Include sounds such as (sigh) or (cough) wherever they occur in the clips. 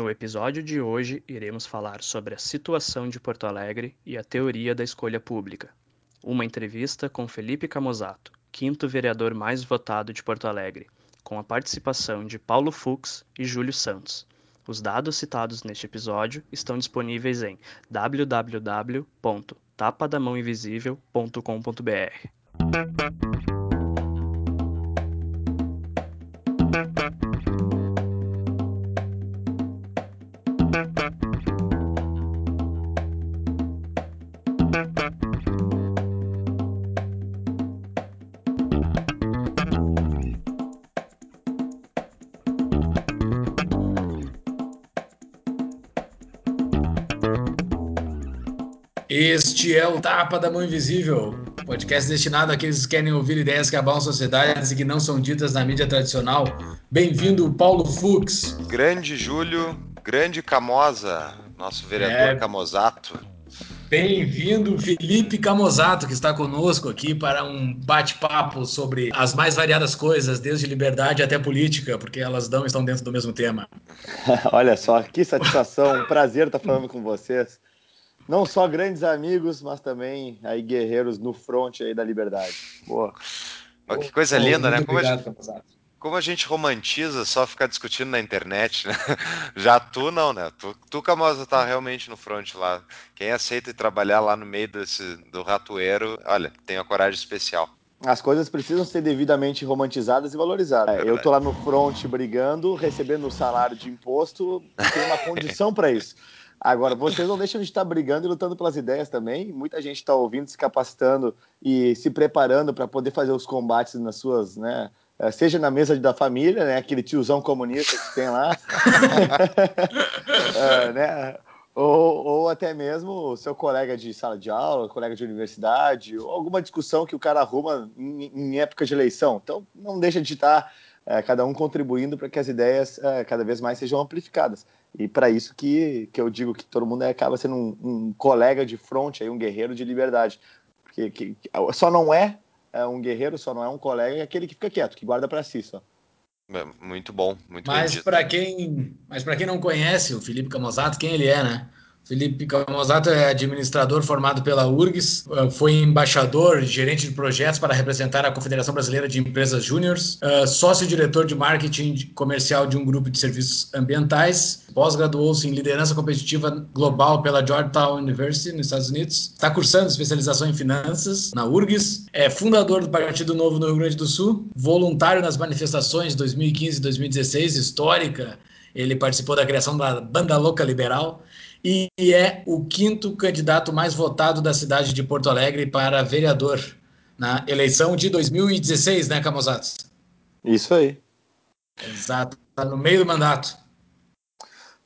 No episódio de hoje, iremos falar sobre a situação de Porto Alegre e a teoria da escolha pública. Uma entrevista com Felipe Camozato, quinto vereador mais votado de Porto Alegre, com a participação de Paulo Fux e Júlio Santos. Os dados citados neste episódio estão disponíveis em www.tapadamãoinvisível.com.br. Este é o Tapa da Mão Invisível, podcast destinado àqueles que querem ouvir ideias que abalam sociedades e que não são ditas na mídia tradicional. Bem-vindo, Paulo Fux. Grande Júlio, grande Camosa, nosso vereador é... Camosato. Bem-vindo, Felipe Camozato, que está conosco aqui para um bate-papo sobre as mais variadas coisas, desde liberdade até política, porque elas não estão dentro do mesmo tema. (laughs) Olha só, que satisfação, um prazer estar falando com vocês não só grandes amigos, mas também aí guerreiros no front aí da liberdade. Boa. que coisa linda, né? Como, obrigado, a gente, como a gente romantiza só ficar discutindo na internet, né? (laughs) Já tu não, né? Tu, tu Camosa, tá realmente no front lá. Quem aceita trabalhar lá no meio desse, do ratoeiro, olha, tem uma coragem especial. As coisas precisam ser devidamente romantizadas e valorizadas. É eu tô lá no front brigando, recebendo o salário de imposto, tem uma (laughs) condição para isso. Agora, vocês não deixam de estar brigando e lutando pelas ideias também. Muita gente está ouvindo, se capacitando e se preparando para poder fazer os combates nas suas, né? Eh, seja na mesa da família, né? Aquele tiozão comunista que tem lá, (laughs) é, né? Ou, ou, até mesmo seu colega de sala de aula, colega de universidade, ou alguma discussão que o cara arruma em, em época de eleição. Então, não deixa de estar é, cada um contribuindo para que as ideias é, cada vez mais sejam amplificadas. E para isso que, que eu digo que todo mundo acaba sendo um, um colega de fronte, aí, um guerreiro de liberdade. Porque que, só não é, é, um guerreiro, só não é um colega, é aquele que fica quieto, que guarda para si só. É, muito bom, muito Mas para quem, mas para quem não conhece o Felipe Camozato, quem ele é, né? Felipe Camozato é administrador formado pela URGS, eh, foi embaixador, gerente de projetos para representar a Confederação Brasileira de Empresas Júniores, eh, sócio-diretor de marketing comercial de um grupo de serviços ambientais, pós-graduou-se em liderança competitiva global pela Georgetown University, nos Estados Unidos, está cursando especialização em finanças na URGS, é fundador do Partido Novo no Rio Grande do Sul, voluntário nas manifestações 2015 e 2016, histórica, ele participou da criação da Banda Louca Liberal, e é o quinto candidato mais votado da cidade de Porto Alegre para vereador na eleição de 2016, né, Camozatos? Isso aí. Exato, está no meio do mandato.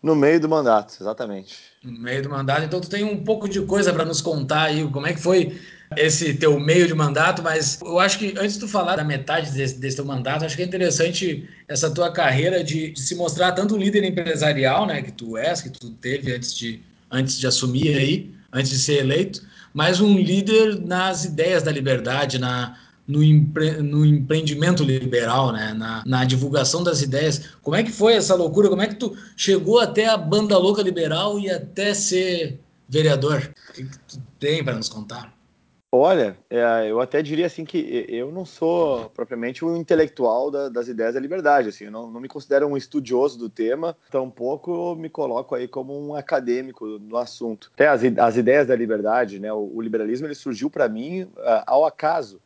No meio do mandato, exatamente. No meio do mandato, então tu tem um pouco de coisa para nos contar aí, como é que foi esse teu meio de mandato, mas eu acho que antes de tu falar da metade desse, desse teu mandato, acho que é interessante essa tua carreira de, de, se mostrar tanto líder empresarial, né, que tu és, que tu teve antes de, antes de assumir aí, antes de ser eleito, mas um líder nas ideias da liberdade, na, no, empre, no empreendimento liberal, né? Na, na, divulgação das ideias. Como é que foi essa loucura? Como é que tu chegou até a banda louca liberal e até ser vereador? O que tu tem para nos contar? Olha, é, eu até diria assim que eu não sou propriamente um intelectual da, das ideias da liberdade, assim, eu não, não, me considero um estudioso do tema, tampouco me coloco aí como um acadêmico no assunto. Até as, as ideias da liberdade, né, o, o liberalismo ele surgiu para mim uh, ao acaso.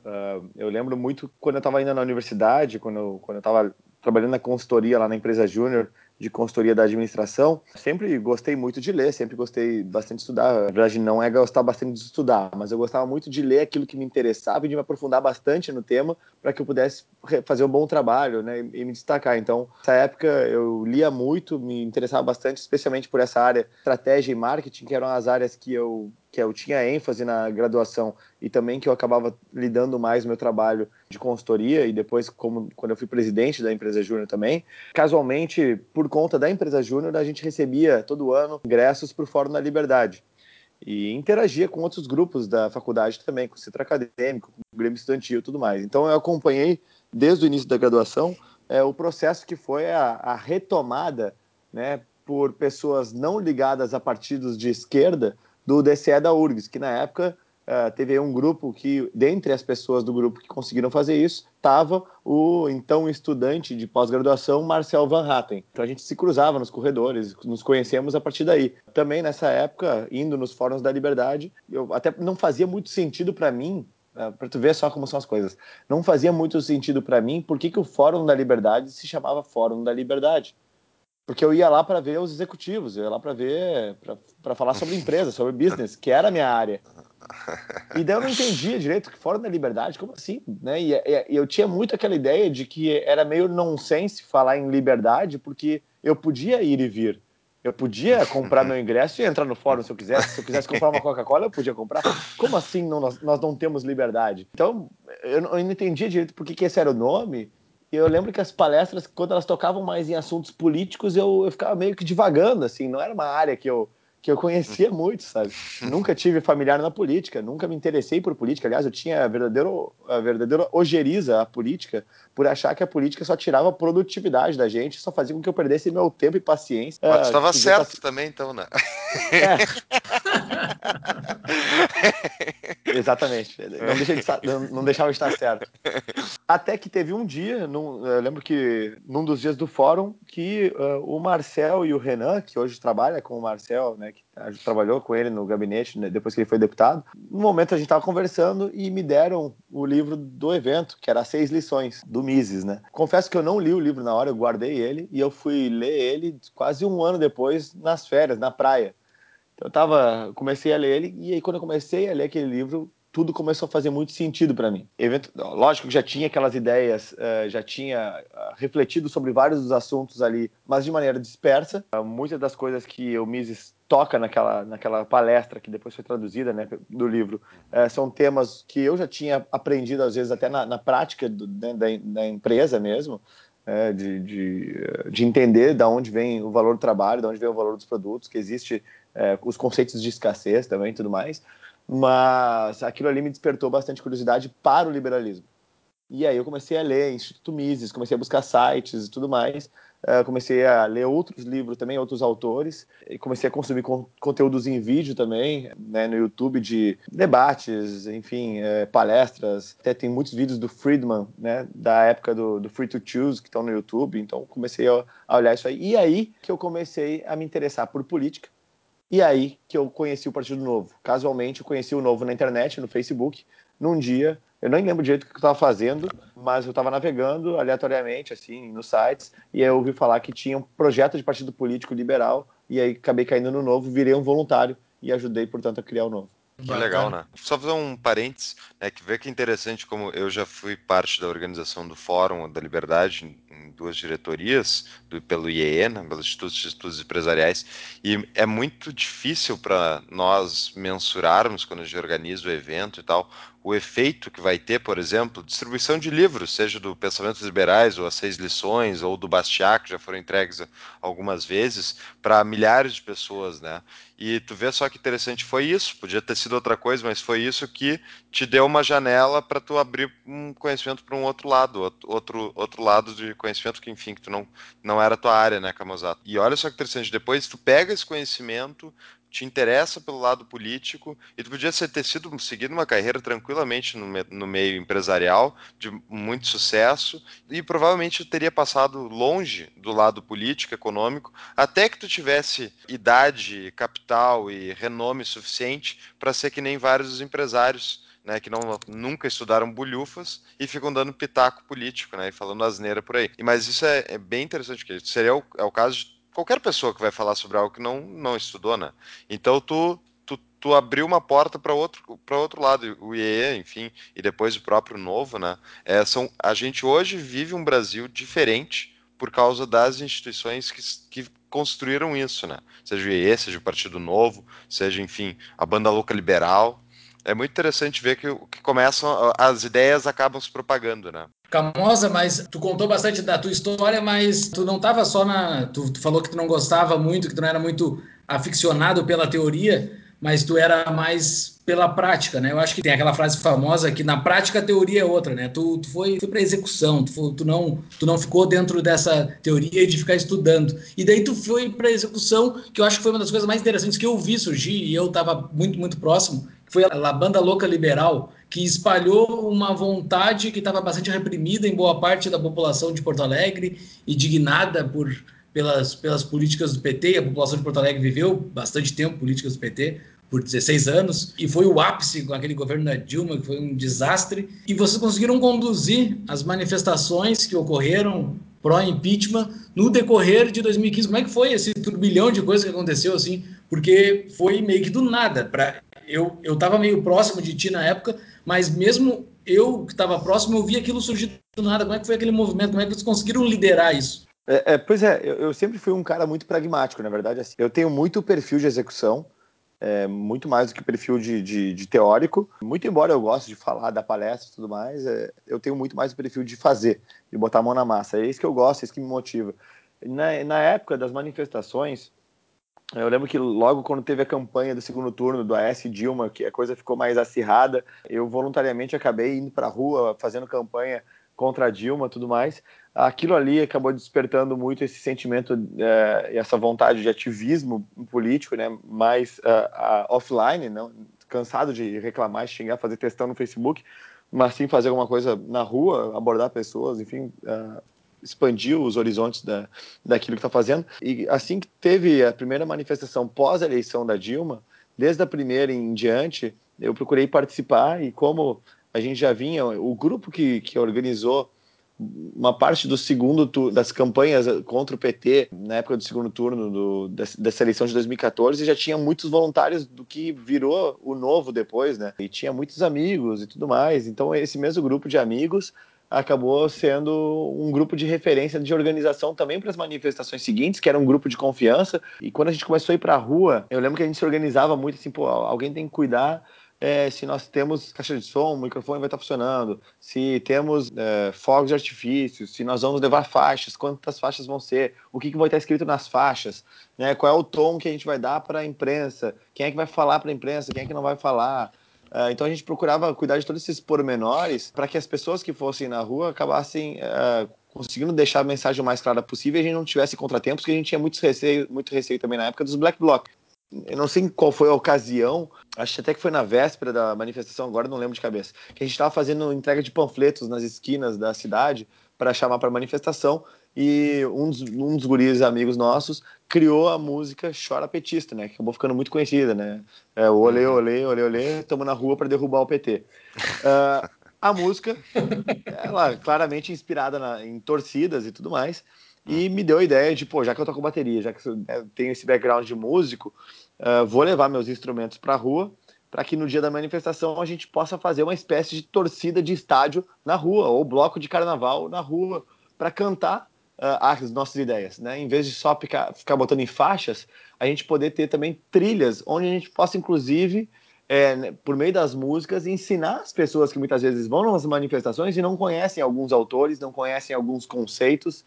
Uh, eu lembro muito quando eu estava ainda na universidade, quando eu, quando eu estava trabalhando na consultoria lá na empresa Júnior, de consultoria da administração, sempre gostei muito de ler, sempre gostei bastante de estudar. Na verdade, não é gostar bastante de estudar, mas eu gostava muito de ler aquilo que me interessava e de me aprofundar bastante no tema para que eu pudesse fazer um bom trabalho né, e me destacar. Então, nessa época, eu lia muito, me interessava bastante, especialmente por essa área estratégia e marketing, que eram as áreas que eu que eu tinha ênfase na graduação e também que eu acabava lidando mais meu trabalho de consultoria e depois como quando eu fui presidente da empresa Júnior também. Casualmente, por conta da empresa Júnior, a gente recebia todo ano ingressos para o Fórum da Liberdade e interagia com outros grupos da faculdade também, com o centro acadêmico, com o Grêmio Estudantil e tudo mais. Então eu acompanhei desde o início da graduação é, o processo que foi a, a retomada né, por pessoas não ligadas a partidos de esquerda do DCE da URGS, que na época uh, teve um grupo que, dentre as pessoas do grupo que conseguiram fazer isso, estava o então estudante de pós-graduação Marcel Van Hatten. Então a gente se cruzava nos corredores, nos conhecemos a partir daí. Também nessa época, indo nos fóruns da Liberdade, eu até não fazia muito sentido para mim uh, para tu ver só como são as coisas. Não fazia muito sentido para mim por que, que o Fórum da Liberdade se chamava Fórum da Liberdade. Porque eu ia lá para ver os executivos, eu ia lá para ver, para falar sobre empresa, sobre business, que era a minha área. E daí eu não entendia direito que fora da liberdade, como assim? Né? E, e, eu tinha muito aquela ideia de que era meio nonsense falar em liberdade, porque eu podia ir e vir. Eu podia comprar meu ingresso e entrar no fórum se eu quisesse. Se eu quisesse comprar uma Coca-Cola, eu podia comprar. Como assim não, nós, nós não temos liberdade? Então, eu eu não entendia direito por que esse era o nome eu lembro que as palestras, quando elas tocavam mais em assuntos políticos, eu, eu ficava meio que divagando, assim, não era uma área que eu, que eu conhecia muito, sabe? nunca tive familiar na política, nunca me interessei por política. Aliás, eu tinha a verdadeiro, a verdadeira ojeriza à política por achar que a política só tirava produtividade da gente, só fazia com que eu perdesse meu tempo e paciência. Mas estava uh, certo paci... também, então, né? É. Exatamente. Não, deixa de estar, não deixava de estar certo. Até que teve um dia, num, eu lembro que num dos dias do fórum, que uh, o Marcel e o Renan, que hoje trabalha com o Marcel, né, que trabalhou com ele no gabinete né, depois que ele foi deputado, no momento a gente estava conversando e me deram o livro do evento, que era Seis Lições, do Mises, né? Confesso que eu não li o livro na hora, eu guardei ele e eu fui ler ele quase um ano depois nas férias, na praia eu tava, comecei a ler ele e aí quando eu comecei a ler aquele livro, tudo começou a fazer muito sentido para mim. Lógico que já tinha aquelas ideias, uh, já tinha uh, refletido sobre vários dos assuntos ali, mas de maneira dispersa. Uh, muitas das coisas que o Mises toca naquela, naquela palestra que depois foi traduzida né, do livro são temas que eu já tinha aprendido às vezes até na, na prática do, né, da, da, empresa mesmo. É, de, de, de entender de onde vem o valor do trabalho, de onde vem o valor dos produtos, que existe é, os conceitos de escassez também e tudo mais, mas aquilo ali me despertou bastante curiosidade para o liberalismo. E aí eu comecei a ler Instituto Mises, comecei a buscar sites e tudo mais, uh, comecei a ler outros livros também, outros autores, e comecei a consumir con conteúdos em vídeo também, né, no YouTube de debates, enfim, é, palestras. Até tem muitos vídeos do Friedman, né, da época do, do Free to Choose, que estão no YouTube, então comecei a, a olhar isso aí. E aí que eu comecei a me interessar por política, e aí que eu conheci o Partido Novo. Casualmente, eu conheci o Novo na internet, no Facebook, num dia. Eu nem lembro direito o que eu estava fazendo, mas eu estava navegando aleatoriamente, assim, nos sites, e aí eu ouvi falar que tinha um projeto de partido político liberal, e aí acabei caindo no Novo, virei um voluntário e ajudei, portanto, a criar o Novo. Que legal, né? Só fazer um parênteses, né, que vê que é interessante como eu já fui parte da organização do Fórum da Liberdade em, duas diretorias, do, pelo IEE, né, pelo Instituto de Estudos Empresariais, e é muito difícil para nós mensurarmos quando a gente organiza o evento e tal, o efeito que vai ter, por exemplo, distribuição de livros, seja do Pensamentos Liberais, ou As Seis Lições, ou do Bastiat, que já foram entregues algumas vezes, para milhares de pessoas, né? E tu vê só que interessante foi isso, podia ter sido outra coisa, mas foi isso que te deu uma janela para tu abrir um conhecimento para um outro lado, outro, outro lado de conhecimento que, enfim, que tu não, não era tua área, né, Camozato? E olha só que interessante, depois tu pega esse conhecimento, te interessa pelo lado político e tu podia ter sido seguido uma carreira tranquilamente no, no, meio empresarial de muito sucesso e provavelmente teria passado longe do lado político econômico até que tu tivesse idade, capital e renome suficiente para ser que nem vários empresários né, que não, nunca estudaram bulhufas e ficam dando pitaco político, né, e falando asneira por aí. Mas isso é, é bem interessante, porque seria o, é o caso de qualquer pessoa que vai falar sobre algo que não, não estudou, né? Então tu, tu, tu abriu uma porta para outro, para outro lado, o IE, enfim, e depois o próprio Novo, né? É, são, a gente hoje vive um Brasil diferente por causa das instituições que, que construíram isso, né? Seja o IE, seja o Partido Novo, seja, enfim, a Banda Louca Liberal. É muito interessante ver que, que começam, as ideias acabam se propagando, né? Camosa, mas tu contou bastante da tua história, mas tu não estava só na. Tu, tu, falou que tu não gostava muito, que tu não era muito aficionado pela teoria, mas tu era mais pela prática, né? Eu acho que tem aquela frase famosa que na prática a teoria é outra, né? Tu, tu foi, foi para execução, tu, foi, tu, não, tu não ficou dentro dessa teoria de ficar estudando. E daí tu foi para execução, que eu acho que foi uma das coisas mais interessantes que eu vi surgir, e eu estava muito, muito próximo, foi a Banda Louca Liberal, que espalhou uma vontade que estava bastante reprimida em boa parte da população de Porto Alegre, indignada por pelas, pelas políticas do PT, a população de Porto Alegre viveu bastante tempo políticas do PT, por 16 anos, e foi o ápice com aquele governo da Dilma, que foi um desastre, e vocês conseguiram conduzir as manifestações que ocorreram pró-impeachment no decorrer de 2015. Como é que foi esse turbilhão de coisas que aconteceu assim? Porque foi meio que do nada. Pra, eu estava meio próximo de ti na época, mas mesmo eu que estava próximo, eu vi aquilo surgir do nada. Como é que foi aquele movimento? Como é que vocês conseguiram liderar isso? É, é, pois é, eu, eu, sempre fui um cara muito pragmático, na verdade. Assim, eu tenho muito perfil de execução, é, muito mais do que perfil de, de, de, teórico. Muito embora eu goste de falar da palestra e tudo mais, é, eu tenho muito mais o perfil de fazer, de botar a mão na massa. É isso que eu gosto, é isso que me motiva. Na, na época das manifestações, eu lembro que logo quando teve a campanha do segundo turno do AS Dilma, que a coisa ficou mais acirrada, eu voluntariamente acabei indo para a rua, fazendo campanha contra a Dilma tudo mais. Aquilo ali acabou despertando muito esse sentimento é, e essa vontade de ativismo político, né, mais uh, uh, offline, não, cansado de reclamar, xingar, fazer testão no Facebook, mas sim fazer alguma coisa na rua, abordar pessoas, enfim, expandir os horizontes da, daquilo que está fazendo. E assim que teve a primeira manifestação pós eleição da Dilma, desde a primeira em diante, eu procurei participar e como a gente já vinha, o grupo que, que organizou uma parte do segundo das campanhas contra o PT na época do segundo turno do, dessa eleição de 2014 já tinha muitos voluntários do que virou o novo depois, né? E tinha muitos amigos e tudo mais. Então esse mesmo grupo de amigos acabou sendo um grupo de referência de organização também para as manifestações seguintes, que era um grupo de confiança. E quando a gente começou a ir para a rua, eu lembro que a gente se organizava muito assim, pô, alguém tem que cuidar é, se nós temos caixa de som, o microfone vai estar funcionando, se temos é, fogos de artifício, se nós vamos levar faixas, quantas faixas vão ser, o que, que vai estar escrito nas faixas, né, qual é o tom que a gente vai dar para a imprensa, quem é que vai falar para a imprensa, quem é que não vai falar. É, então a gente procurava cuidar de todos esses pormenores para que as pessoas que fossem na rua acabassem é, conseguindo deixar a mensagem o mais clara possível e a gente não tivesse contratempos, porque a gente tinha muito receio, muito receio também na época dos black bloc eu não sei qual foi a ocasião, acho até que foi na véspera da manifestação, agora não lembro de cabeça, que a gente estava fazendo entrega de panfletos nas esquinas da cidade para chamar para manifestação e um dos, um dos guris amigos nossos criou a música Chora Petista, né? Que acabou ficando muito conhecida, né? É, olê, olê, olê, olê, estamos na rua para derrubar o PT. Uh, ah, a música, ela claramente inspirada na, em torcidas e tudo mais, e me deu a ideia de, pô, já que eu toco bateria, já que eu né, tenho esse background de músico, uh, vou levar meus instrumentos para a rua, para que no dia da manifestação a gente possa fazer uma espécie de torcida de estádio na rua, ou bloco de carnaval na rua, para cantar uh, as nossas ideias, né? Em vez de só ficar, ficar botando em faixas, a gente poder ter também trilhas onde a gente possa, inclusive, é, né, por meio das músicas, ensinar as pessoas que muitas vezes vão nas manifestações e não conhecem alguns autores, não conhecem alguns conceitos,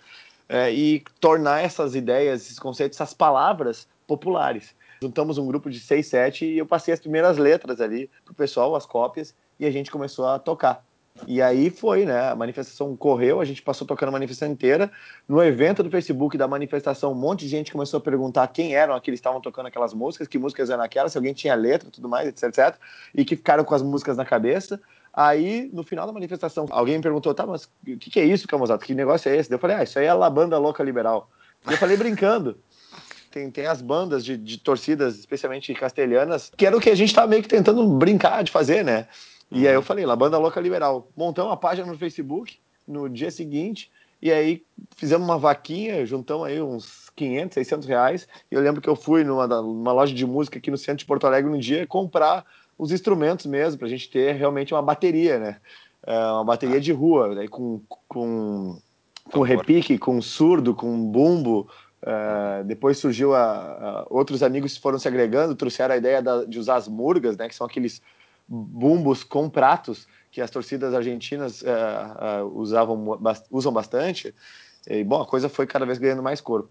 é, e tornar essas ideias, esses conceitos, essas palavras populares. Juntamos um grupo de seis, sete e eu passei as primeiras letras ali pro pessoal, as cópias, e a gente começou a tocar. E aí foi, né? A manifestação correu, a gente passou tocando a manifestação inteira. No evento do Facebook da manifestação, um monte de gente começou a perguntar quem eram aqueles que estavam tocando aquelas músicas, que músicas eram aquelas, se alguém tinha letra, tudo mais, etc, etc. E que ficaram com as músicas na cabeça. Aí, no final da manifestação, alguém me perguntou, tá, mas o que, que, é isso, Camusato? Que negócio é esse? Eu falei, ah, isso aí é a banda louca liberal. Eu falei brincando. Tem, tem as bandas de, de torcidas, especialmente castelhanas, que era o que a gente estava meio que tentando brincar de fazer, né? E aí eu falei, La Banda Louca Liberal. Montamos uma página no Facebook no dia seguinte, e aí fizemos uma vaquinha, juntamos aí uns 500, 600 reais. E eu lembro que eu fui numa, numa loja de música aqui no centro de Porto Alegre um dia comprar os instrumentos mesmo, para a gente ter realmente uma bateria, né? É, uma bateria de rua, né? com, com, com repique, com surdo, com bumbo. Uh, depois surgiu a, a, outros amigos foram se agregando, trouxeram a ideia da, de usar as murgas, né? Que são aqueles bumbos com pratos que as torcidas argentinas uh, uh, usavam usam bastante. E bom, a coisa foi cada vez ganhando mais corpo.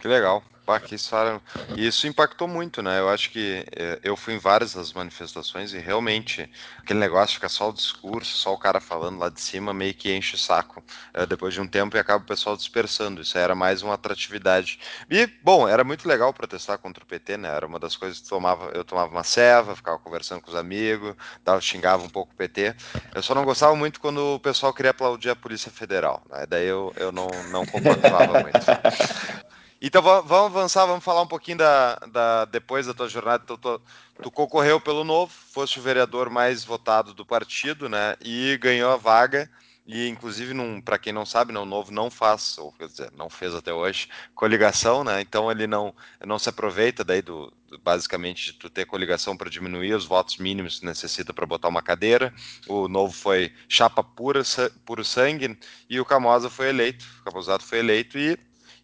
Que legal. Pá, que história. E isso impactou muito, né? Eu acho que é, eu fui em várias das manifestações e realmente aquele negócio fica só o discurso, só o cara falando lá de cima, meio que enche o saco é, depois de um tempo e acaba o pessoal dispersando. Isso era mais uma atratividade. E, bom, era muito legal protestar contra o PT, né? Era uma das coisas que tomava, eu tomava uma ceva, ficava conversando com os amigos, dava, xingava um pouco o PT. Eu só não gostava muito quando o pessoal queria aplaudir a Polícia Federal, né? Daí eu, eu não, não compactuava muito. (laughs) Então vamos avançar, vamos falar um pouquinho da, da depois da tua jornada. Tu, tu, tu, concorreu pelo Novo, foste o vereador mais votado do partido, né? E ganhou a vaga. E inclusive, para quem não sabe, não, o Novo não faz, ou quer dizer, não fez até hoje, coligação, né? Então ele não, não se aproveita daí do, do basicamente de tu ter coligação para diminuir os votos mínimos que necessita para botar uma cadeira. O Novo foi chapa pura, puro sangue, e o Camosa foi eleito, o Camosato foi eleito e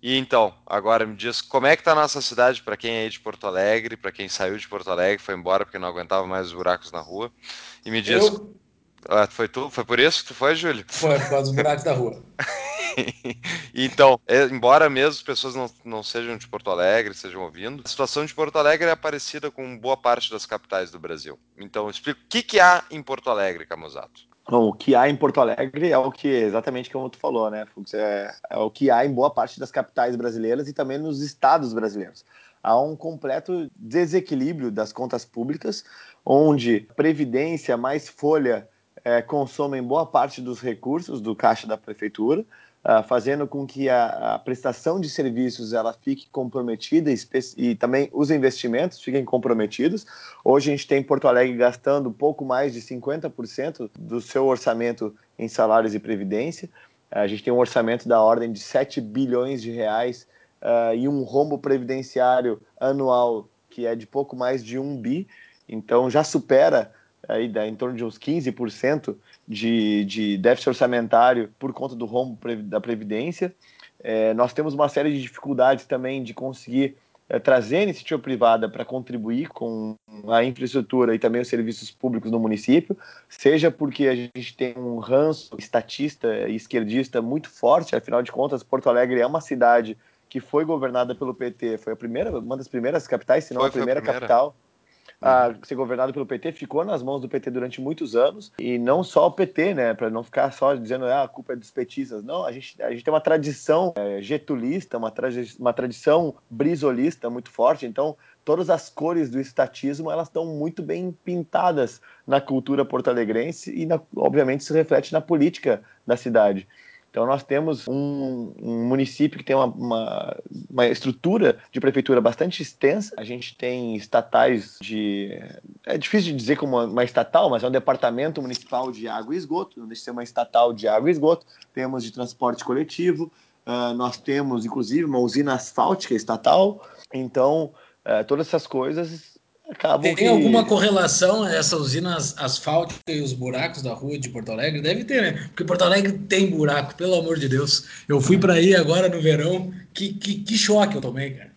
e então, agora me diz como é que tá a nossa cidade para quem é de Porto Alegre, para quem saiu de Porto Alegre, foi embora porque não aguentava mais os buracos na rua. E me diz. Eu... Ah, foi tu? Foi por isso que tu foi, Júlio? Foi, por causa dos buracos da rua. (laughs) então, é, embora mesmo as pessoas não, não sejam de Porto Alegre, estejam ouvindo, a situação de Porto Alegre é parecida com boa parte das capitais do Brasil. Então, explica o que, que há em Porto Alegre, Camusato. Bom, o que há em Porto Alegre é o que exatamente como tu falou, né, Fux? É, é, o que há em boa parte das capitais brasileiras e também nos estados brasileiros. Há um completo desequilíbrio das contas públicas, onde Previdência mais Folha é, consomem boa parte dos recursos do caixa da prefeitura, uh, fazendo com que a, a, prestação de serviços ela fique comprometida e, e, também os investimentos fiquem comprometidos. Hoje a gente tem Porto Alegre gastando pouco mais de 50% do seu orçamento em salários e previdência. A gente tem um orçamento da ordem de 7 bilhões de reais uh, e um rombo previdenciário anual que é de pouco mais de um bi. Então já supera aí em torno de uns 15% de, de déficit orçamentário por conta do rombo da Previdência. É, nós temos uma série de dificuldades também de conseguir é, trazer a iniciativa privada para contribuir com a infraestrutura e também os serviços públicos no município, seja porque a gente tem um ranço estatista e esquerdista muito forte, afinal de contas, Porto Alegre é uma cidade que foi governada pelo PT, foi a primeira, uma das primeiras capitais, se não foi, a primeira, a primeira capital a ser governado pelo PT ficou nas mãos do PT durante muitos anos e não só o PT, né, para não ficar só dizendo ah, a culpa é dos petistas. Não, a gente, a gente tem uma tradição é, getulista, uma, tradi uma tradição brisolista muito forte. Então, todas as cores do estatismo elas estão muito bem pintadas na cultura porto-alegrense e, na, obviamente, se reflete na política da cidade. Então, nós temos um, um município que tem uma, uma, uma, estrutura de prefeitura bastante extensa. A gente tem estatais de. É difícil de dizer como uma, estatal, mas é um departamento municipal de água e esgoto, não deixa de ser uma estatal de água e esgoto. Temos de transporte coletivo, uh, nós temos, inclusive, uma usina asfáltica estatal. Então, uh, todas essas coisas Acabam tem que... alguma correlação essa usina asfáltica e os buracos da rua de Porto Alegre? Deve ter, né? Porque Porto Alegre tem buraco, pelo amor de Deus. Eu fui para aí agora no verão, que, que, que choque eu tomei, cara.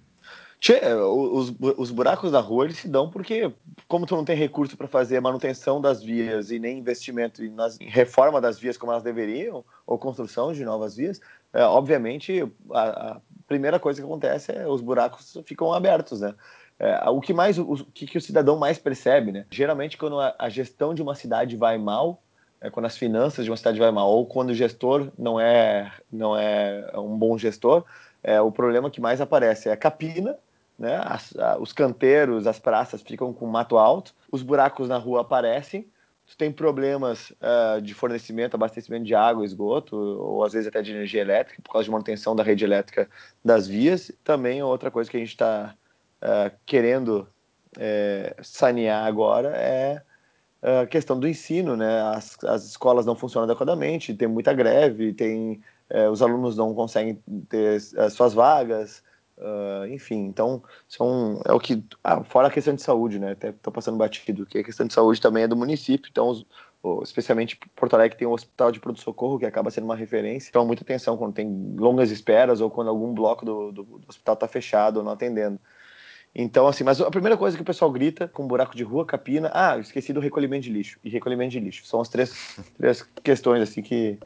Tchê, os, os buracos da rua eles se dão porque, como tu não tem recurso para fazer a manutenção das vias e nem investimento em reforma das vias como elas deveriam, ou construção de novas vias, é, obviamente a, a primeira coisa que acontece é os buracos ficam abertos, né? É, o que mais o, que, que, o cidadão mais percebe, né? Geralmente quando a, a gestão de uma cidade vai mal, é, quando as finanças de uma cidade vai mal, ou quando o gestor não é não é um bom gestor, é, o problema que mais aparece é a capina, né? As, a, os canteiros, as praças ficam com mato alto, os buracos na rua aparecem, tu tem problemas uh, de fornecimento, abastecimento de água, esgoto, ou às vezes até de energia elétrica, por causa de manutenção da rede elétrica das vias. Também outra coisa que a gente está uh, querendo é, sanear agora é a questão do ensino, né? As, as escolas não funcionam adequadamente, tem muita greve, tem é, os alunos não conseguem ter as suas vagas, uh, enfim. Então, são é o que ah, fora a questão de saúde, né? Até estou passando batido, que a questão de saúde também é do município. Então, os, especialmente Porto Alegre tem um hospital de pronto-socorro que acaba sendo uma referência. Então, muita atenção quando tem longas esperas ou quando algum bloco do, do, do hospital está fechado ou não atendendo. Então, assim, mas a primeira coisa que o pessoal grita com buraco de rua, capina, ah, esqueci do recolhimento de lixo e recolhimento de lixo. São as três, (laughs) três questões, assim, que,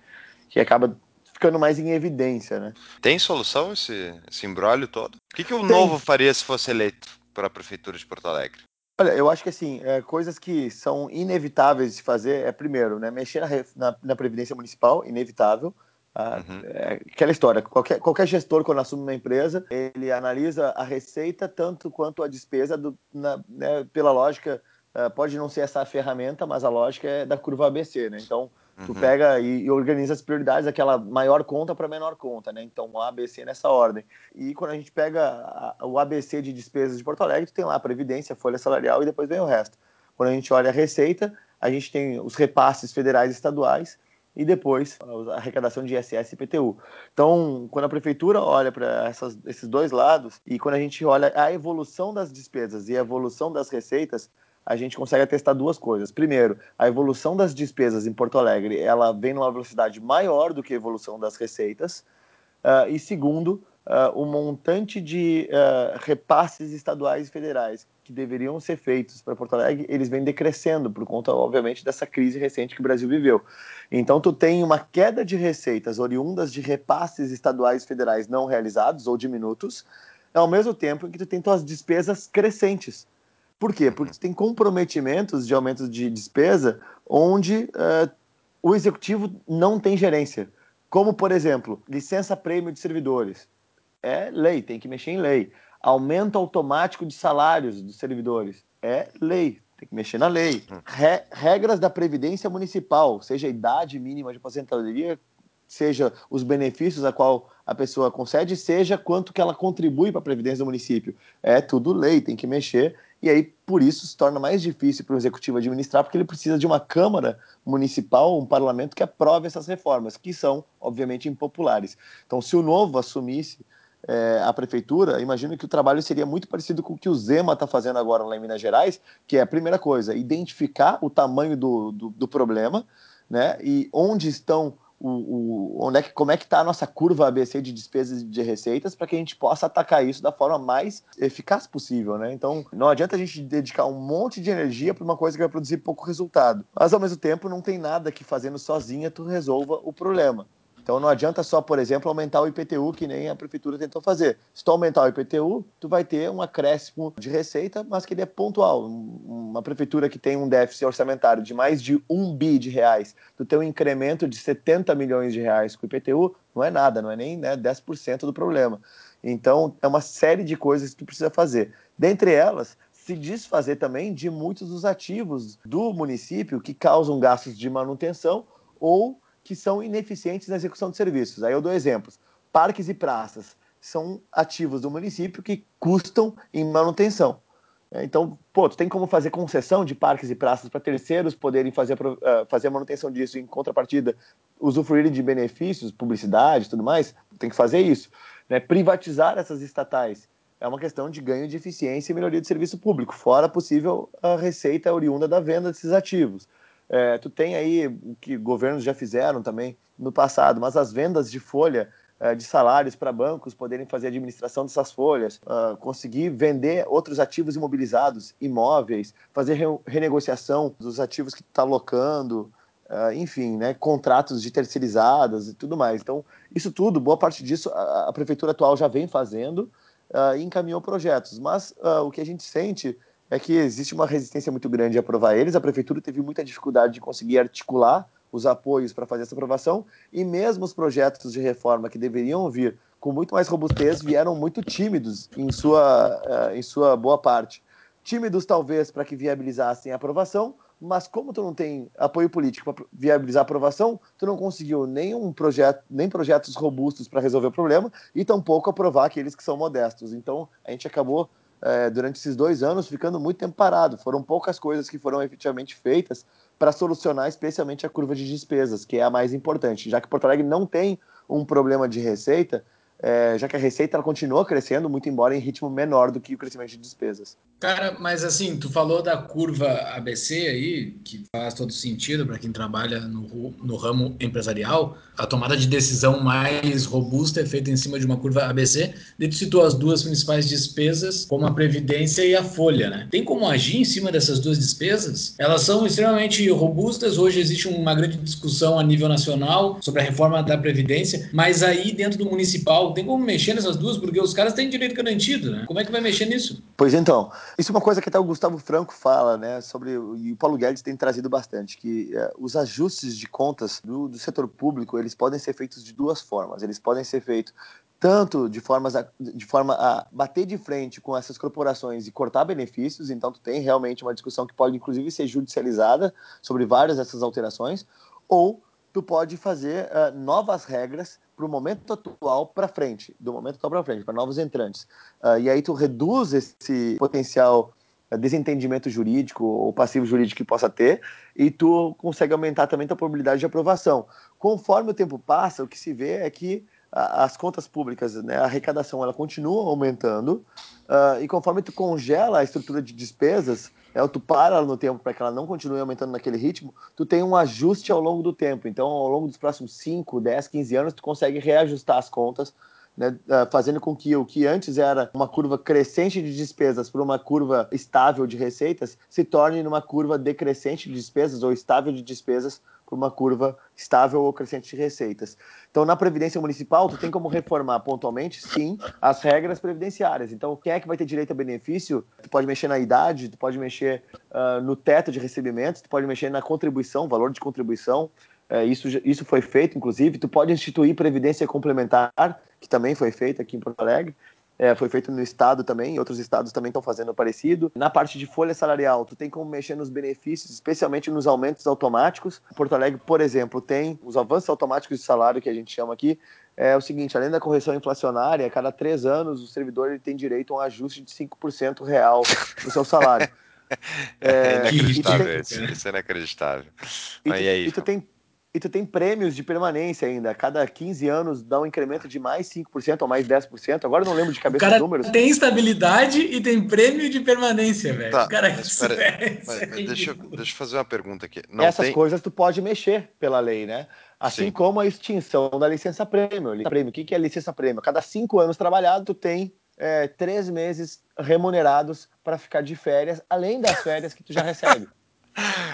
que acaba ficando mais em evidência, né? Tem solução esse, esse embrólio todo? O que, que o Tem. novo faria se fosse eleito para a Prefeitura de Porto Alegre? Olha, eu acho que assim, é, coisas que são inevitáveis de fazer é, primeiro, né, mexer na, na, na Previdência Municipal, inevitável. Ah, uhum. é, aquela história, qualquer, qualquer gestor, quando assume uma empresa, ele analisa a receita tanto quanto a despesa, do, na, né, pela lógica, uh, pode não ser essa a ferramenta, mas a lógica é da curva ABC, né? Então, tu uhum. pega e, e, organiza as prioridades, aquela maior conta para menor conta, né? Então, o ABC nessa ordem. E quando a gente pega a, o ABC de despesas de Porto Alegre, tu tem lá a Previdência, a Folha Salarial e depois vem o resto. Quando a gente olha a receita, a gente tem os repasses federais e estaduais, e depois a arrecadação de ISS e IPTU. Então, quando a prefeitura olha para esses dois lados e quando a gente olha a evolução das despesas e a evolução das receitas, a gente consegue atestar duas coisas. Primeiro, a evolução das despesas em Porto Alegre, ela vem numa velocidade maior do que a evolução das receitas. Uh, e segundo, uh, o montante de uh, repasses estaduais e federais que deveriam ser feitos para Porto Alegre, eles vêm decrescendo por conta, obviamente, dessa crise recente que o Brasil viveu. Então, tu tem uma queda de receitas oriundas de repasses estaduais e federais não realizados ou diminutos, ao mesmo tempo em que tu tem tuas despesas crescentes. Por quê? Porque tu tem comprometimentos de aumento de despesa onde uh, o executivo não tem gerência. Como, por exemplo, licença prêmio de servidores. É lei, tem que mexer em lei aumento automático de salários dos servidores. É lei, tem que mexer na lei. Hum. Re regras da Previdência Municipal, seja a idade mínima de aposentadoria, seja os benefícios a qual a pessoa concede, seja quanto que ela contribui para a Previdência do município. É tudo lei, tem que mexer. E aí, por isso, se torna mais difícil para o executivo administrar, porque ele precisa de uma Câmara Municipal, um parlamento que aprove essas reformas, que são, obviamente, impopulares. Então, se o novo assumisse é, a prefeitura, imagino que o trabalho seria muito parecido com o que o Zema está fazendo agora lá em Minas Gerais, que é a primeira coisa, identificar o tamanho do, do, do problema, né? E onde estão o, o, onde é que, como é que está a nossa curva ABC de despesas e de receitas para que a gente possa atacar isso da forma mais eficaz possível, né? Então, não adianta a gente dedicar um monte de energia para uma coisa que vai produzir pouco resultado. Mas, ao mesmo tempo, não tem nada que fazendo sozinha tu resolva o problema. Então não adianta só, por exemplo, aumentar o IPTU, que nem a prefeitura tentou fazer. Se tu aumentar o IPTU, tu vai ter um acréscimo de receita, mas que ele é pontual. Uma prefeitura que tem um déficit orçamentário de mais de um bi de reais, tu tem um incremento de 70 milhões de reais com o IPTU, não é nada, não é nem né, 10% do problema. Então, é uma série de coisas que tu precisa fazer. Dentre elas, se desfazer também de muitos dos ativos do município que causam gastos de manutenção ou que são ineficientes na execução de serviços. Aí eu dou exemplos. Parques e praças são ativos do município que custam em manutenção. É, então, pô, tu tem como fazer concessão de parques e praças para terceiros poderem fazer, uh, fazer manutenção disso em contrapartida, usufruírem de benefícios, publicidade e tudo mais? Tem que fazer isso. Né? Privatizar essas estatais é uma questão de ganho de eficiência e melhoria de serviço público, fora possível a receita oriunda da venda desses ativos. É, tu tem aí o que governos já fizeram também no passado, mas as vendas de folha é, de salários para bancos poderem fazer a administração dessas folhas, uh, conseguir vender outros ativos imobilizados, imóveis, fazer re renegociação dos ativos que está alocando, uh, enfim, né, contratos de terceirizadas e tudo mais. Então, isso tudo, boa parte disso, a, a prefeitura atual já vem fazendo uh, e encaminhou projetos. Mas o que a gente sente é que existe uma resistência muito grande a aprovar eles. A prefeitura teve muita dificuldade de conseguir articular os apoios para fazer essa aprovação e mesmo os projetos de reforma que deveriam vir com muito mais robustez vieram muito tímidos em sua, uh, em sua boa parte. Tímidos talvez para que viabilizassem a aprovação, mas como tu não tem apoio político para viabilizar a aprovação, tu não conseguiu nem um projeto, nem projetos robustos para resolver o problema e tampouco aprovar aqueles que são modestos. Então a gente acabou é, durante esses dois anos ficando muito tempo parado. Foram poucas coisas que foram efetivamente feitas para solucionar especialmente a curva de despesas, que é a mais importante, já que Porto Alegre não tem um problema de receita, é, já que a receita ela continua crescendo, muito embora em ritmo menor do que o crescimento de despesas. Cara, mas assim, tu falou da curva ABC aí, que faz todo sentido para quem trabalha no, no ramo empresarial. A tomada de decisão mais robusta é feita em cima de uma curva ABC. E tu citou as duas principais despesas, como a previdência e a folha, né? Tem como agir em cima dessas duas despesas? Elas são extremamente robustas. Hoje existe uma grande discussão a nível nacional sobre a reforma da previdência, mas aí dentro do municipal tem como mexer nessas duas, porque os caras têm direito garantido, né? Como é que vai mexer nisso? Pois então. Isso é uma coisa que até o Gustavo Franco fala, né, sobre, e o Paulo Guedes tem trazido bastante, que é, os ajustes de contas do, do, setor público, eles podem ser feitos de duas formas. Eles podem ser feitos tanto de, formas a, de forma a bater de frente com essas corporações e cortar benefícios, então tu tem realmente uma discussão que pode inclusive ser judicializada sobre várias dessas alterações, ou tu pode fazer uh, novas regras para o momento atual para frente, do momento atual para frente, para novos entrantes. Uh, e aí tu reduz esse potencial uh, desentendimento jurídico ou passivo jurídico que possa ter e tu consegue aumentar também a probabilidade de aprovação. Conforme o tempo passa, o que se vê é que as contas públicas, né, a arrecadação, ela continua aumentando uh, e conforme tu congela a estrutura de despesas, é, tu para no tempo para que ela não continue aumentando naquele ritmo, tu tem um ajuste ao longo do tempo. Então, ao longo dos próximos 5, 10, 15 anos, tu consegue reajustar as contas, né, ah, fazendo com que o que antes era uma curva crescente de despesas para uma curva estável de receitas se torne numa curva decrescente de despesas ou estável de despesas por uma curva estável ou crescente de receitas. Então, na Previdência Municipal, tu tem como reformar pontualmente, sim, as regras previdenciárias. Então, quem é que vai ter direito a benefício? Tu pode mexer na idade, tu pode mexer uh, no teto de recebimentos, tu pode mexer na contribuição, valor de contribuição. Uh, isso, isso foi feito, inclusive. Tu pode instituir Previdência Complementar, que também foi feito aqui em Porto Alegre é, foi feito no estado também, outros estados também estão fazendo parecido. Na parte de folha salarial, tu tem como mexer nos benefícios, especialmente nos aumentos automáticos. Porto Alegre, por exemplo, tem os avanços automáticos de salário que a gente chama aqui. É o seguinte, além da correção inflacionária, a cada três anos o servidor ele tem direito a um ajuste de 5% real no seu salário. (laughs) É, é inacreditável, tem... isso é inacreditável. E, tu, e aí? E tu tem e tu tem prêmios de permanência ainda. Cada 15 anos dá um incremento de mais 5% ou mais 10%. Agora eu não lembro de cabeça o cara números. Tem estabilidade e tem prêmio de permanência, velho. Tá, cara, mas, isso é, mas, mas deixa, deixa eu fazer uma pergunta aqui. Não Essas tem... coisas tu pode mexer pela lei, né? Assim Sim. como a extinção da licença prêmio. prêmio. O que é licença prêmio? Cada cinco anos trabalhado, tu tem é, três meses remunerados para ficar de férias, além das férias que tu já recebe.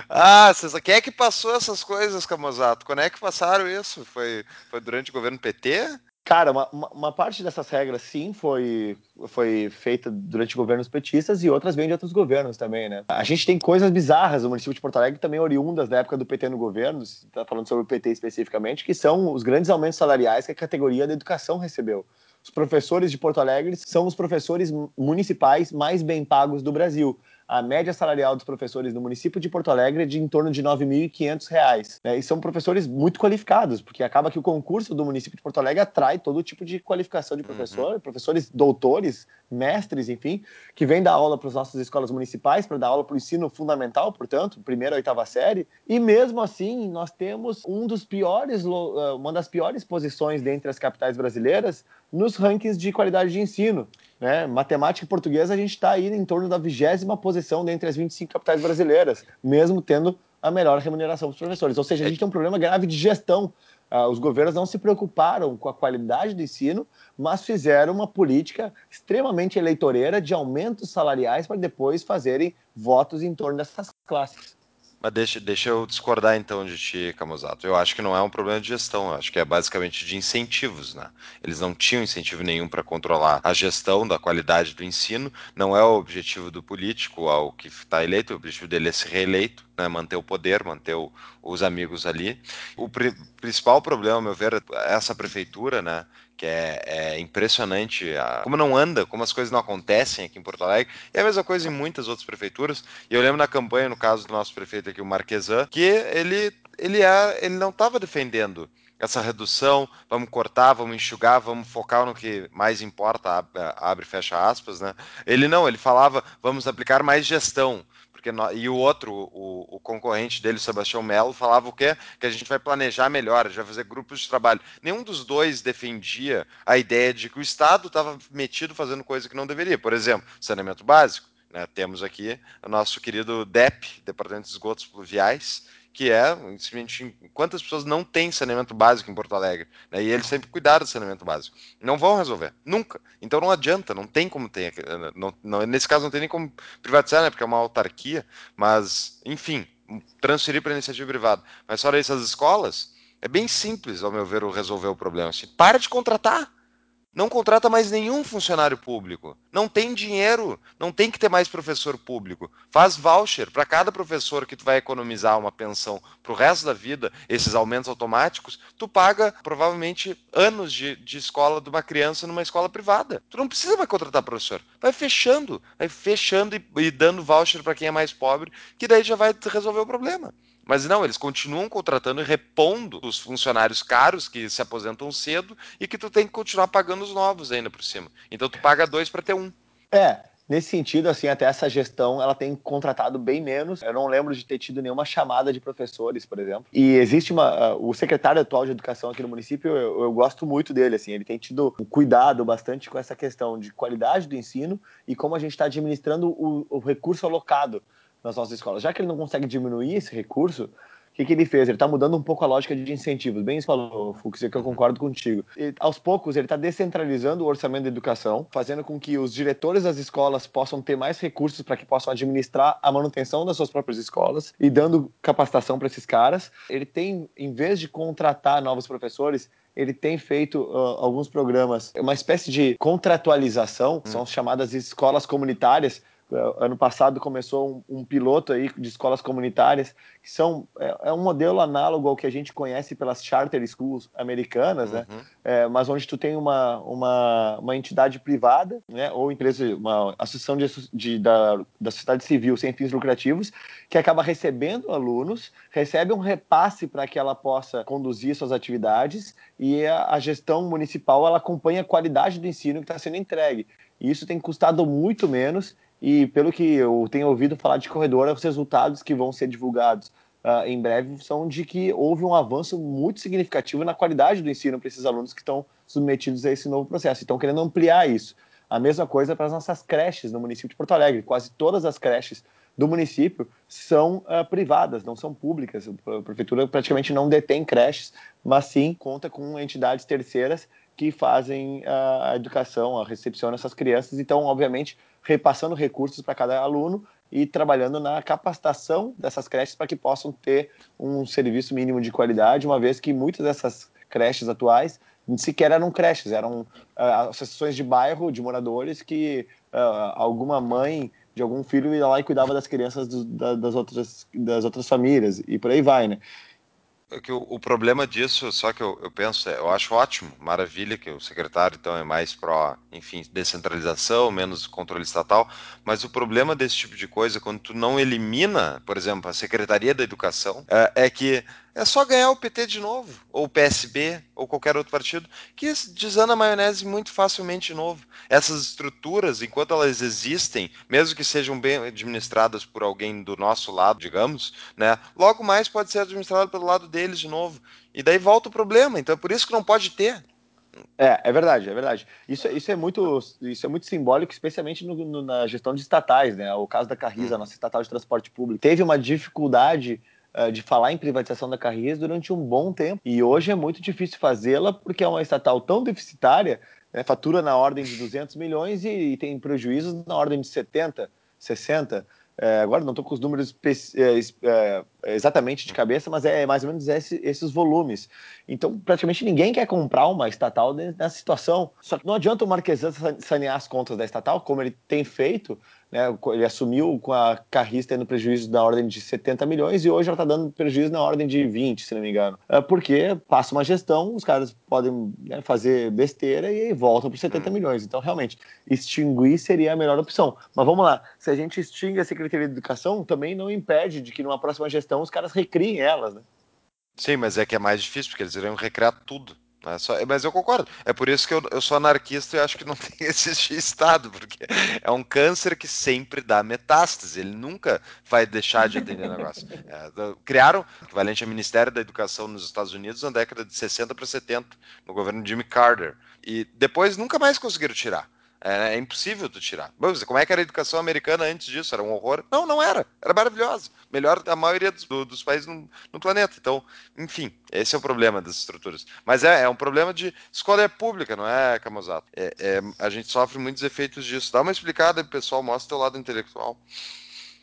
Ah, quem é que passou essas coisas, Camozato? Quando é que passaram isso? Foi, foi durante o governo PT? Cara, uma, uma, parte dessas regras, sim, foi, foi feita durante governos petistas e outras vêm de outros governos também, né? A gente tem coisas bizarras no município de Porto Alegre, também oriundas da época do PT no governo, está falando sobre o PT especificamente, que são os grandes aumentos salariais que a categoria da educação recebeu. Os professores de Porto Alegre são os professores municipais mais bem pagos do Brasil a média salarial dos professores no município de Porto Alegre é de em torno de R$ 9.500. Né? E são professores muito qualificados, porque acaba que o concurso do município de Porto Alegre atrai todo tipo de qualificação de uhum. professor, uhum. professores doutores, mestres, enfim, que vêm dar aula para as nossas escolas municipais, para dar aula para o ensino fundamental, portanto, primeira a oitava série. E mesmo assim, nós temos um dos piores, eh, uma das piores posições dentre as capitais brasileiras nos rankings de qualidade de ensino. Né? Matemática e português, a gente está aí em torno da vigésima posição dentre as 25 capitais brasileiras, mesmo tendo a melhor remuneração dos professores. Ou seja, a gente tem um problema grave de gestão. Uh, os governos não se preocuparam com a qualidade do ensino, mas fizeram uma política extremamente eleitoreira de aumentos salariais para depois fazerem votos em torno dessas classes. Mas deixa, deixa eu discordar então de ti, Camusato. Eu acho que não é um problema de gestão, eu acho que é basicamente de incentivos, né? Eles não tinham incentivo nenhum para controlar a gestão da qualidade do ensino, não é o objetivo do político, ao que está eleito, o objetivo dele é ser reeleito, né? manter o poder, manter o, os amigos ali. O principal problema, ao meu ver, é essa prefeitura, né? Que é, é impressionante a, como não anda, como as coisas não acontecem aqui em Porto Alegre. E a mesma coisa em muitas outras prefeituras. E eu lembro na campanha, no caso do nosso prefeito aqui, o Marquesan, que ele, ele, é, ele não estava defendendo essa redução, vamos cortar, vamos enxugar, vamos focar no que mais importa, abre e fecha aspas, né? Ele não, ele falava, vamos aplicar mais gestão, porque e o outro, o, o concorrente dele, o Sebastião Melo, falava o quê? Que a gente vai planejar melhor, a gente vai fazer grupos de trabalho. Nenhum dos dois defendia a ideia de que o Estado estava metido fazendo coisa que não deveria. Por exemplo, saneamento básico. Né? Temos aqui o nosso querido DEP, Departamento de Esgotos Pluviais, que é simplesmente quantas pessoas não têm saneamento básico em Porto Alegre, né? E eles sempre cuidaram do saneamento básico. Não vão resolver, nunca. Então não adianta, não tem como ter, não, não, nesse caso não tem nem como privatizar, né? Porque é uma autarquia, mas enfim, transferir para iniciativa privada. Mas fora isso, as escolas, é bem simples, ao meu ver, resolver o problema. Assim, para de contratar não contrata mais nenhum funcionário público. Não tem dinheiro, não tem que ter mais professor público. Faz voucher para cada professor que tu vai economizar uma pensão para o resto da vida, esses aumentos automáticos, tu paga provavelmente anos de, de escola de uma criança numa escola privada. Tu não precisa mais contratar professor. Vai fechando, vai fechando e, e dando voucher para quem é mais pobre, que daí já vai resolver o problema. Mas não, eles continuam contratando e repondo os funcionários caros que se aposentam cedo e que tu tem que continuar pagando os novos ainda por cima. Então tu paga dois para ter um. É, Nesse sentido, assim, até essa gestão, ela tem contratado bem menos. Eu não lembro de ter tido nenhuma chamada de professores, por exemplo. E existe uma... Uh, o secretário atual de educação aqui no município, eu, eu, gosto muito dele, assim. Ele tem tido um cuidado bastante com essa questão de qualidade do ensino e como a gente está administrando o, o recurso alocado nas nossas escolas. Já que ele não consegue diminuir esse recurso, o que, que ele fez? Ele está mudando um pouco a lógica de incentivos. Bem isso falou, Fux, que eu concordo contigo. E, aos poucos, ele está descentralizando o orçamento da educação, fazendo com que os diretores das escolas possam ter mais recursos para que possam administrar a manutenção das suas próprias escolas e dando capacitação para esses caras. Ele tem, em vez de contratar novos professores, ele tem feito uh, alguns programas, uma espécie de contratualização, hum. são chamadas escolas comunitárias, ano passado começou um, um, piloto aí de escolas comunitárias que são é, é, um modelo análogo ao que a gente conhece pelas charter schools americanas, né? uhum. né? É, mas onde tu tem uma, uma, uma entidade privada, né? Ou empresa, uma associação de, de, da, da sociedade civil sem fins lucrativos que acaba recebendo alunos, recebe um repasse para que ela possa conduzir suas atividades e a, a gestão municipal ela acompanha a qualidade do ensino que está sendo entregue. E isso tem custado muito menos e pelo que eu tenho ouvido falar de corredor, os resultados que vão ser divulgados uh, em breve são de que houve um avanço muito significativo na qualidade do ensino para esses alunos que estão submetidos a esse novo processo. Estão querendo ampliar isso. A mesma coisa para as nossas creches no município de Porto Alegre. Quase todas as creches do município são uh, privadas, não são públicas. A prefeitura praticamente não detém creches, mas sim conta com entidades terceiras que fazem uh, a educação, a recepção dessas crianças. Então, obviamente, repassando recursos para cada aluno e trabalhando na capacitação dessas creches para que possam ter um serviço mínimo de qualidade, uma vez que muitas dessas creches atuais sequer eram creches, eram uh, associações de bairro de moradores que uh, alguma mãe de algum filho ia lá e cuidava das crianças do, da, das, outras, das outras famílias e por aí vai, né? É que o, o, problema disso, só que eu, eu penso, é, eu acho ótimo, maravilha que o secretário então é mais pró, enfim, descentralização, menos controle estatal, mas o problema desse tipo de coisa, quando tu não elimina, por exemplo, a Secretaria da Educação, é, é que é só ganhar o PT de novo, ou o PSB, ou qualquer outro partido, que desanda a maionese muito facilmente de novo. Essas estruturas, enquanto elas existem, mesmo que sejam bem administradas por alguém do nosso lado, digamos, né, logo mais pode ser administrado pelo lado deles de novo. E daí volta o problema. Então é por isso que não pode ter. É, é verdade, é verdade. Isso, isso, é, muito, isso é muito simbólico, especialmente no, no, na gestão de estatais, né? O caso da Carrisa, hum. nossa estatal de transporte público, teve uma dificuldade de falar em privatização da Carris durante um bom tempo. E hoje é muito difícil fazê-la porque é uma estatal tão deficitária, né, fatura na ordem de 200 milhões e, e tem prejuízos na ordem de 70, 60. É, agora não estou com os números é, é, exatamente de cabeça, mas é mais ou menos esse, esses volumes. Então, praticamente ninguém quer comprar uma estatal nessa situação. Só que não adianta o Marquesan sanear as contas da estatal, como ele tem feito, né, ele assumiu com a Carris tendo prejuízo na ordem de 70 milhões e hoje ela está dando prejuízo na ordem de 20, se não me engano. É porque passa uma gestão, os caras podem né, fazer besteira e voltam para 70 milhões. Então, realmente, extinguir seria a melhor opção. Mas vamos lá, se a gente extingue a Secretaria de Educação, também não impede de que numa próxima gestão os caras recriem elas, né? Sim, mas é que é mais difícil, porque eles iriam recriar tudo. É só, mas eu concordo. É por isso que eu, eu sou anarquista e acho que não (laughs) tem que existir Estado, porque é um câncer que sempre dá metástase, ele nunca vai deixar de atender negócio. (laughs) É, criaram o equivalente ao Ministério da Educação nos Estados Unidos na década de 60 para 70, no governo de Jimmy Carter, e depois nunca mais conseguiram tirar. É, é, impossível tu tirar. Como é que era a educação americana antes disso? Era um horror? Não, não era. Era maravilhosa. Melhor da maioria dos, dos países no, no, planeta. Então, enfim, esse é o problema das estruturas. Mas é, é um problema de escola pública, não é, Camusato? É, é, a gente sofre muitos efeitos disso. Dá uma explicada, pessoal, mostra o teu lado intelectual.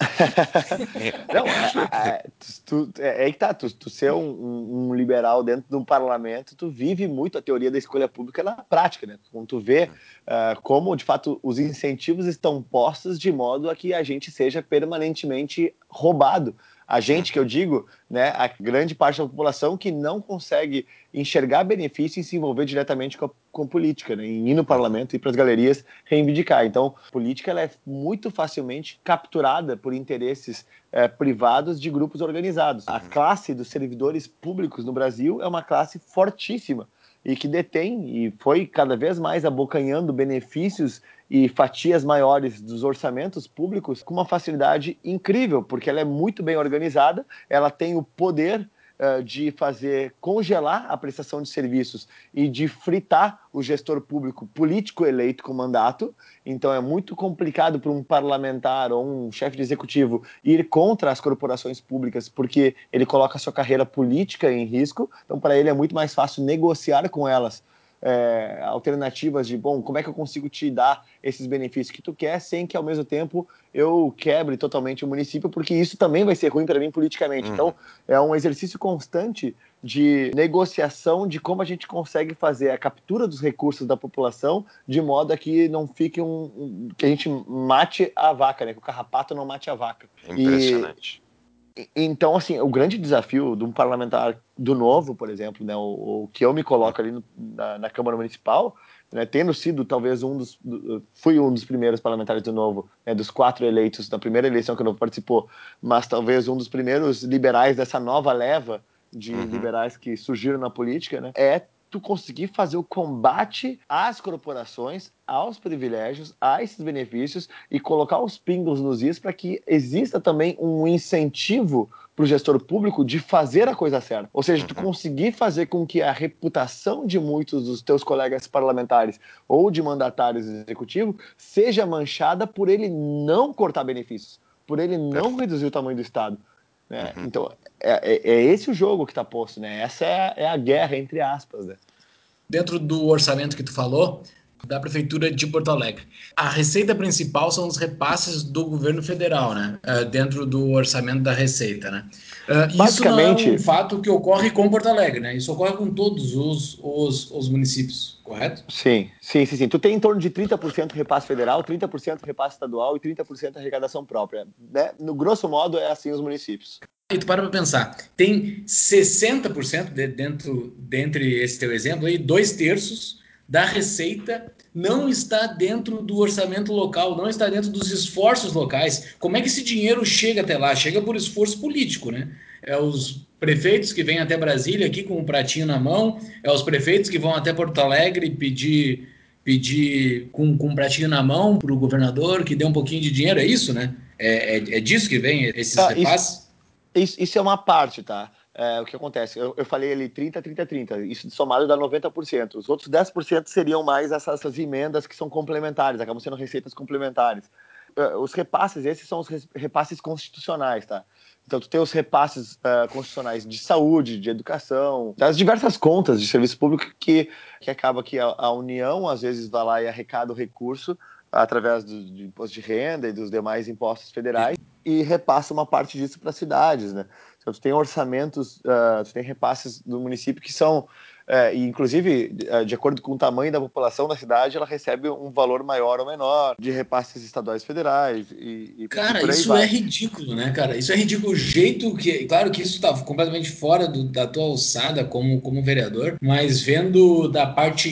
(laughs) não, é, é, tu, é, é que tá, tu, tu ser um, um, liberal dentro de um parlamento, tu vive muito a teoria da escolha pública na prática, né? Quando tu vê uh, como, de fato, os incentivos estão postos de modo a que a gente seja permanentemente roubado a gente que eu digo, né, a grande parte da população que não consegue enxergar benefício em se envolver diretamente com, a, com política, né, em ir no parlamento e para as galerias reivindicar. Então, a política ela é muito facilmente capturada por interesses é, privados de grupos organizados. A classe dos servidores públicos no Brasil é uma classe fortíssima e que detém e foi cada vez mais abocanhando benefícios e fatias maiores dos orçamentos públicos com uma facilidade incrível, porque ela é muito bem organizada, ela tem o poder de fazer congelar a prestação de serviços e de fritar o gestor público político eleito com mandato. Então é muito complicado para um parlamentar ou um chefe de executivo ir contra as corporações públicas, porque ele coloca a sua carreira política em risco. Então, para ele é muito mais fácil negociar com elas é, alternativas de, bom, como é que eu consigo te dar esses benefícios que tu quer, sem que ao mesmo tempo eu quebre totalmente o município, porque isso também vai ser ruim para mim politicamente. Uhum. Então, é um exercício constante de negociação de como a gente consegue fazer a captura dos recursos da população de modo a que não fique um, um que a gente mate a vaca, né? Que o carrapato não mate a vaca. Impressionante. E então, assim, o grande desafio de um parlamentar do Novo, por exemplo, né, o, o que eu me coloco ali no, na, na, Câmara Municipal, né, tendo sido talvez um dos, fui um dos primeiros parlamentares do Novo, né, dos quatro eleitos da primeira eleição que o Novo participou, mas talvez um dos primeiros liberais dessa nova leva de uhum. liberais que surgiram na política, né, é tu conseguir fazer o combate às corporações, aos privilégios, a esses benefícios e colocar os pingos nos is para que exista também um incentivo para o gestor público de fazer a coisa certa. Ou seja, tu uhum. conseguir fazer com que a reputação de muitos dos teus colegas parlamentares ou de mandatários executivos seja manchada por ele não cortar benefícios, por ele não reduzir o tamanho do Estado. Né? Uhum. Então, é, é, é, esse o jogo que está posto, né? Essa é é a guerra, entre aspas. Né? Dentro do orçamento que tu falou, da Prefeitura de Porto Alegre. A receita principal são os repasses do governo federal, né? Uh, dentro do orçamento da Receita, né? Uh, Basicamente... Isso é um fato que ocorre com Porto Alegre, né? Isso ocorre com todos os, os, os municípios, correto? Sim, sim, sim, sim. Tu tem em torno de 30% repasse federal, 30% repasse estadual e 30% arrecadação própria. Né? No grosso modo, é assim os municípios. E tu para para pensar, tem 60% de, dentro, dentre esse teu exemplo aí, dois terços da receita não está dentro do orçamento local, não está dentro dos esforços locais. Como é que esse dinheiro chega até lá? Chega por esforço político, né? É os prefeitos que vêm até Brasília aqui com um pratinho na mão, é os prefeitos que vão até Porto Alegre pedir pedir com, com um pratinho na mão para o governador que dê um pouquinho de dinheiro, é isso, né? É, é, é disso que vem esses ah, repasses? Isso, isso, isso é uma parte, tá? É, o que acontece? Eu, eu, falei ali 30, 30, 30. Isso somado dá 90%. Os outros 10% seriam mais essas, essas, emendas que são complementares, acabam sendo receitas complementares. É, os repasses, esses são os repasses constitucionais, tá? Então, tu tem os repasses uh, constitucionais de saúde, de educação, das diversas contas de serviço público que, que acaba que a, a União, às vezes, vai lá e arrecada o recurso através do, do, imposto de renda e dos demais impostos federais e repassa uma parte disso para as cidades, né? Então, tu tem orçamentos, uh, tu tem repasses do município que são, uh, e inclusive, uh, de acordo com o tamanho da população da cidade, ela recebe um valor maior ou menor de repasses estaduais federais. E, e cara, isso vai. é ridículo, né, cara? Isso é ridículo. O jeito que. Claro que isso está completamente fora do, da tua alçada como, como vereador, mas vendo da parte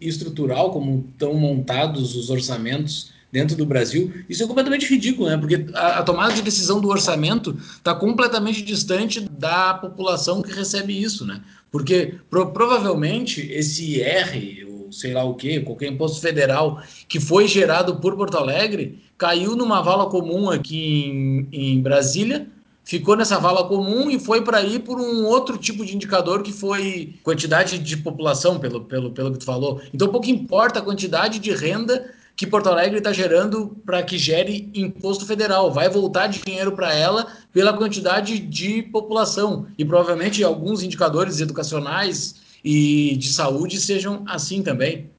estrutural, como estão montados os orçamentos dentro do Brasil. Isso é completamente ridículo, né? Porque a, a tomada de decisão do orçamento está completamente distante da população que recebe isso, né? Porque pro, provavelmente esse IR, ou sei lá o que, qualquer imposto federal que foi gerado por Porto Alegre, caiu numa vala comum aqui em, em Brasília, ficou nessa vala comum e foi para ir por um outro tipo de indicador que foi quantidade de população, pelo, pelo, pelo que tu falou. Então pouco importa a quantidade de renda que Porto Alegre está gerando para que gere imposto federal. Vai voltar dinheiro para ela pela quantidade de população. E provavelmente alguns indicadores educacionais e de saúde sejam assim também.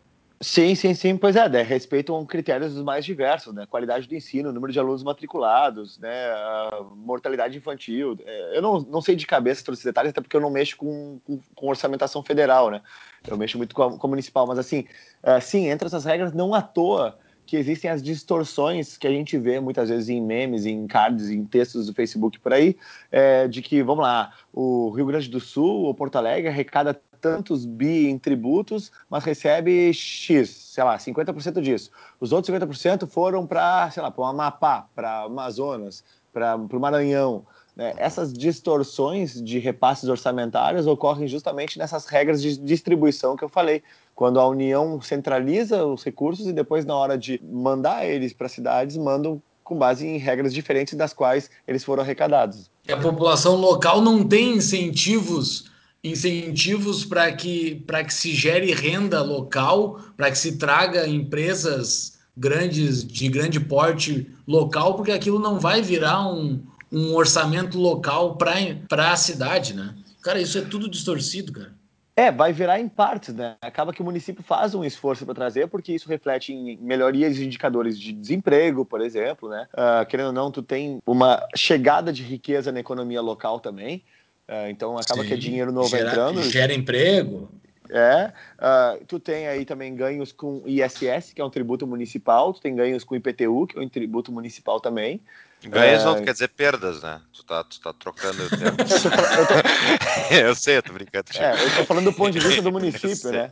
Sim, sim, sim, pois é, né? respeitam critérios mais diversos, né? Qualidade do ensino, número de alunos matriculados, né? mortalidade infantil. É, eu não, não sei de cabeça todos esses detalhes, até porque eu não mexo com, com, com orçamentação federal, né? Eu mexo muito com, com municipal, mas assim, uh, sim, entre essas regras, não à toa que existem as distorções que a gente vê muitas vezes em memes, em cards, em textos do Facebook por aí, é, de que, vamos lá, o Rio Grande do Sul ou Porto Alegre arrecada tantos bi em tributos, mas recebe X, sei lá, 50% disso. Os outros 50% foram para, sei lá, para o Amapá, para Amazonas, para o Maranhão. Né? Essas distorções de repasses orçamentários ocorrem justamente nessas regras de distribuição que eu falei, quando a União centraliza os recursos e depois, na hora de mandar eles para cidades, mandam com base em regras diferentes das quais eles foram arrecadados. E a população local não tem incentivos incentivos para que, que se gere renda local, para que se traga empresas grandes, de grande porte local, porque aquilo não vai virar um, um orçamento local para a cidade, né? Cara, isso é tudo distorcido, cara. É, vai virar em partes, né? Acaba que o município faz um esforço para trazer, porque isso reflete em melhorias de indicadores de desemprego, por exemplo, né? Uh, querendo ou não, tu tem uma chegada de riqueza na economia local também. Uh, então acaba Sim, que é dinheiro novo gera, entrando. Gera emprego. É, uh, tu tem aí também ganhos com ISS, que é um tributo municipal, tu tem ganhos com IPTU, que é um tributo municipal também. Ganhos é... não quer dizer perdas, né? Tu tá, tu tá trocando o (laughs) termo. eu, tô... (laughs) eu sei, eu tô brincando. É, eu tô falando do ponto de vista do município, (laughs) né?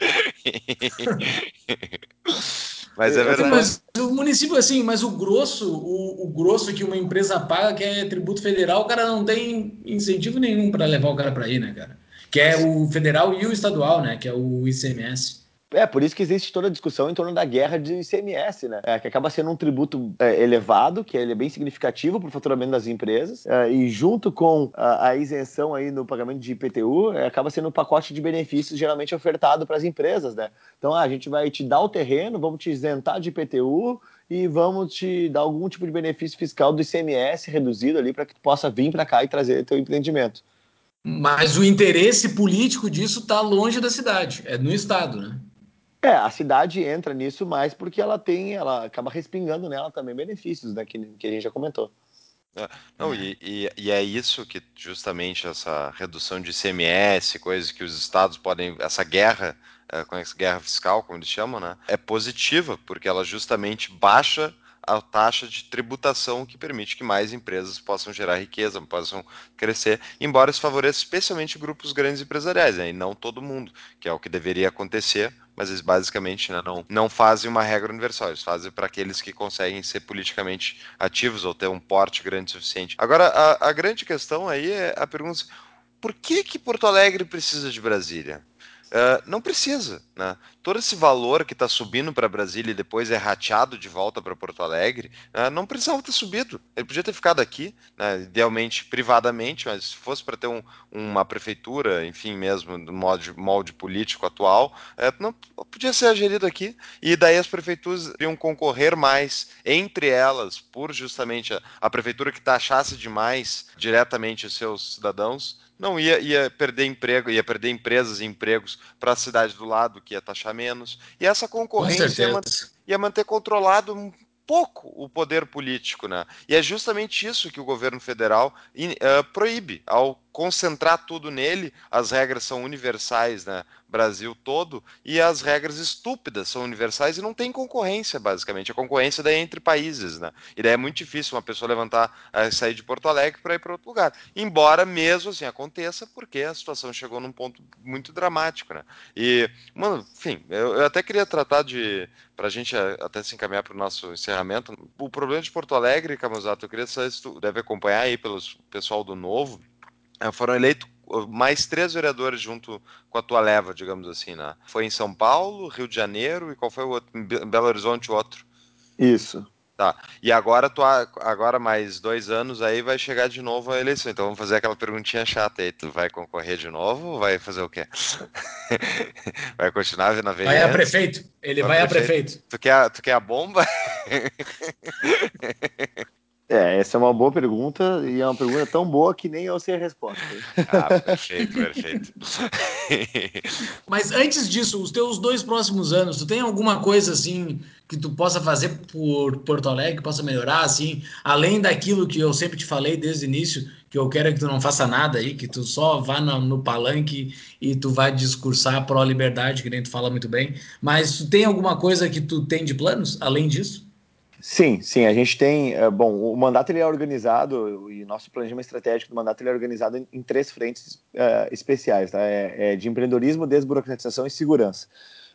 Mas é verdade. Mas o município, assim, mas o grosso, o, o, grosso que uma empresa paga, que é tributo federal, o cara não tem incentivo nenhum para levar o cara para aí, né, cara? Que é o federal e o estadual, né? Que é o ICMS. É, por isso que existe toda a discussão em torno da guerra de ICMS, né? É, que acaba sendo um tributo é, elevado, que ele é bem significativo para o faturamento das empresas, é, e junto com a, a, isenção aí no pagamento de IPTU, é, acaba sendo um pacote de benefícios geralmente ofertado para as empresas, né? Então, ah, a gente vai te dar o terreno, vamos te isentar de IPTU e vamos te dar algum tipo de benefício fiscal do ICMS reduzido ali para que tu possa vir para cá e trazer teu empreendimento. Mas o interesse político disso está longe da cidade, é no estado, né? É, a cidade entra nisso mais porque ela tem, ela acaba respingando nela também benefícios, né, que, que a gente já comentou. É, não, e, e, e, é isso que justamente essa redução de ICMS, coisas que os estados podem, essa guerra, é, com essa guerra fiscal, como eles chamam, né, é positiva, porque ela justamente baixa a taxa de tributação que permite que mais empresas possam gerar riqueza, possam crescer, embora isso favoreça especialmente grupos grandes empresariais, né, e não todo mundo, que é o que deveria acontecer, mas eles basicamente né, não, não fazem uma regra universal, eles fazem para aqueles que conseguem ser politicamente ativos ou ter um porte grande o suficiente. Agora, a, a grande questão aí é a pergunta: por que, que Porto Alegre precisa de Brasília? Uh, não precisa, né? Todo esse valor que está subindo para Brasília e depois é rateado de volta para Porto Alegre, uh, não precisava ter subido. Ele podia ter ficado aqui, né? idealmente privadamente, mas se fosse para ter um, uma prefeitura, enfim, mesmo do molde, molde político atual, uh, não podia ser gerido aqui. E daí as prefeituras iriam concorrer mais entre elas, por justamente a, a prefeitura que taxasse demais diretamente os seus cidadãos não ia, ia perder emprego, ia perder empresas e empregos para a cidade do lado, que ia taxar menos. E essa concorrência ia manter, ia manter controlado um pouco o poder político, né? E é justamente isso que o governo federal uh, proíbe ao concentrar tudo nele. As regras são universais, né? Brasil todo, e as regras estúpidas são universais e não tem concorrência, basicamente. A concorrência daí é entre países, né? E daí é muito difícil uma pessoa levantar, uh, sair de Porto Alegre para ir para outro lugar. Embora mesmo assim aconteça, porque a situação chegou num ponto muito dramático, né? E, mano, enfim, eu, eu até queria tratar de, para a gente eh, até se encaminhar para o nosso encerramento, o problema de Porto Alegre, Camusato, eu queria saber se tu deve acompanhar aí pelo pessoal do Novo, eh, foram eleitos mais três vereadores junto com a tua leva, digamos assim, né? Foi em São Paulo, Rio de Janeiro e qual foi o outro? Em Belo Horizonte o outro? Isso. Tá. E agora, tu, agora mais dois anos aí vai chegar de novo a eleição. Então vamos fazer aquela perguntinha chata aí. Tu vai concorrer de novo ou vai fazer o quê? (laughs) vai continuar na vereança? Vai a prefeito. Ele vai, vai a prefeito. prefeito. Tu quer, tu quer a bomba? (laughs) É, essa é uma boa pergunta e é uma pergunta tão boa que nem eu sei a resposta. (laughs) Ah, perfeito, perfeito. (laughs) Mas antes disso, os teus dois próximos anos, tu tem alguma coisa assim que tu possa fazer por Porto Alegre, que possa melhorar, assim, além daquilo que eu sempre te falei desde o início, que eu quero que tu não faça nada aí, que tu só vá no, no palanque e tu vai discursar pró-liberdade, que nem tu fala muito bem. Mas tu tem alguma coisa que tu tem de planos, além disso? Sim, sim, a gente tem, é, bom, o mandato ele é organizado e nosso planejamento estratégico do mandato ele é organizado em, em três frentes uh, especiais, tá? É, é, de empreendedorismo, desburocratização e segurança.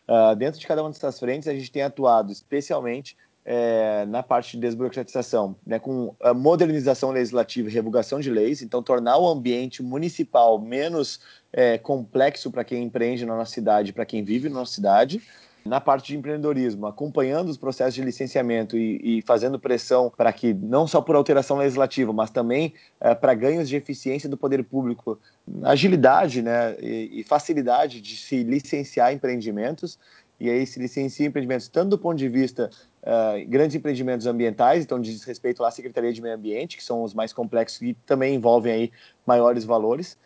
Uh, dentro de cada uma dessas frentes a gente tem atuado especialmente é, na parte de desburocratização, né, com a modernização legislativa e revogação de leis, então tornar o ambiente municipal menos é, complexo para quem empreende na nossa cidade, para quem vive na nossa cidade, na parte de empreendedorismo, acompanhando os processos de licenciamento e, e fazendo pressão para que, não só por alteração legislativa, mas também é, para ganhos de eficiência do poder público, agilidade né, e, e, facilidade de se licenciar empreendimentos. E aí se licencia empreendimentos tanto do ponto de vista uh, grandes empreendimentos ambientais, então diz respeito à Secretaria de Meio Ambiente, que são os mais complexos e também envolvem aí maiores valores,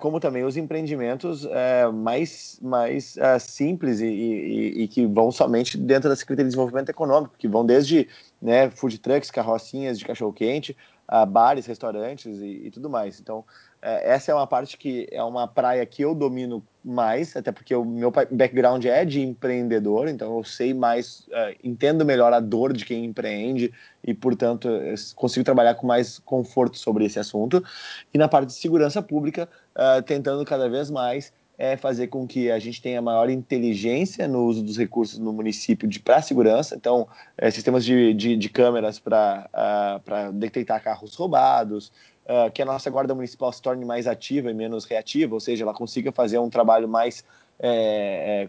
como também os empreendimentos é, mais, mais é, simples e, e, e, que vão somente dentro da Secretaria de Desenvolvimento Econômico, que vão desde né, food trucks, carrocinhas de cachorro-quente, a bares, restaurantes e, e, tudo mais. Então, é, essa é uma parte que é uma praia que eu domino mais, até porque o meu background é de empreendedor, então eu sei mais, uh, entendo melhor a dor de quem empreende e, portanto, consigo trabalhar com mais conforto sobre esse assunto. E na parte de segurança pública, uh, tentando cada vez mais é fazer com que a gente tenha maior inteligência no uso dos recursos no município para segurança, então é, sistemas de, de, de câmeras para uh, detectar carros roubados, uh, que a nossa guarda municipal se torne mais ativa e menos reativa, ou seja, ela consiga fazer um trabalho mais é, é,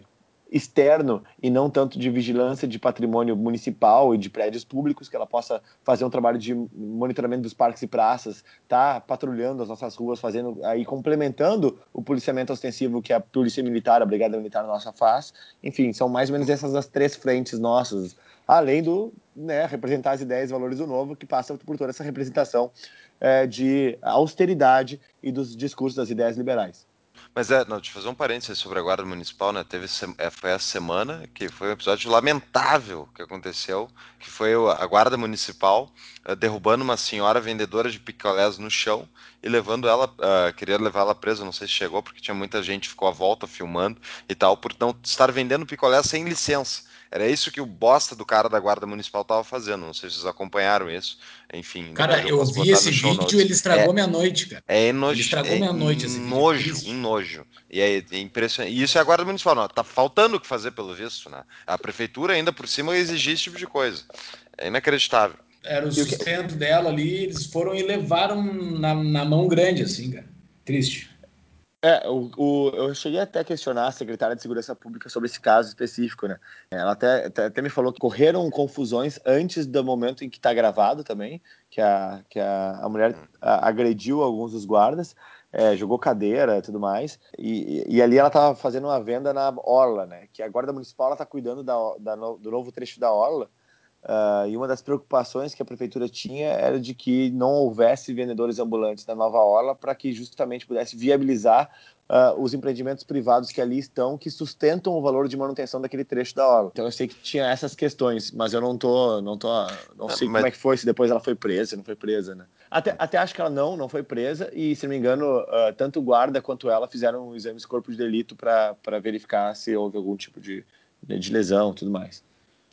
externo e não tanto de vigilância de patrimônio municipal e de prédios públicos, que ela possa fazer um trabalho de monitoramento dos parques e praças, tá patrulhando as nossas ruas, fazendo aí complementando o policiamento ostensivo que a polícia militar, a brigada militar nossa faz. Enfim, são mais ou menos essas as três frentes nossas, além do né, representar as ideias e valores do novo, que passa por toda essa representação é, de austeridade e dos discursos das ideias liberais. Mas é, não, deixa eu fazer um parênteses sobre a Guarda Municipal, né? Teve, é, foi essa semana que foi um episódio lamentável que aconteceu, que foi a Guarda Municipal uh, derrubando uma senhora vendedora de picolés no chão e levando ela, uh, queria levar ela presa, não sei se chegou, porque tinha muita gente ficou à volta filmando e tal, por não estar vendendo picolé sem licença. Era isso que o bosta do cara da Guarda Municipal estava fazendo. Não sei se vocês acompanharam isso. Enfim. Cara, eu, eu vi esse vídeo e ele estragou é, minha noite, cara. É nojo. Ele estragou é minha noite esse nojo, vídeo. Um nojo. E é, é impressionante. E isso é a Guarda Municipal. Não, tá faltando o que fazer, pelo visto, né? A prefeitura ainda por cima exigir esse tipo de coisa. É inacreditável. Era o sustento dela ali, eles foram e levaram na, na mão grande, assim, cara. Triste. É, o, o, eu cheguei até a questionar a secretária de Segurança Pública sobre esse caso específico, né? Ela até, até, até me falou que correram confusões antes do momento em que está gravado também, que a, que a, a mulher a, agrediu alguns dos guardas, é, jogou cadeira e tudo mais, e, e ali ela estava fazendo uma venda na Orla, né? Que a Guarda Municipal está cuidando da, da, do novo trecho da Orla, Uh, e uma das preocupações que a prefeitura tinha era de que não houvesse vendedores ambulantes na Nova Orla para que justamente pudesse viabilizar uh, os empreendimentos privados que ali estão, que sustentam o valor de manutenção daquele trecho da orla. Então eu sei que tinha essas questões, mas eu não tô, não tô, não sei mas... como é que foi, se depois ela foi presa, não foi presa, né? Até, até acho que ela não, não foi presa e, se não me engano, uh, tanto o guarda quanto ela fizeram exames de corpo de delito para verificar se houve algum tipo de, de lesão, tudo mais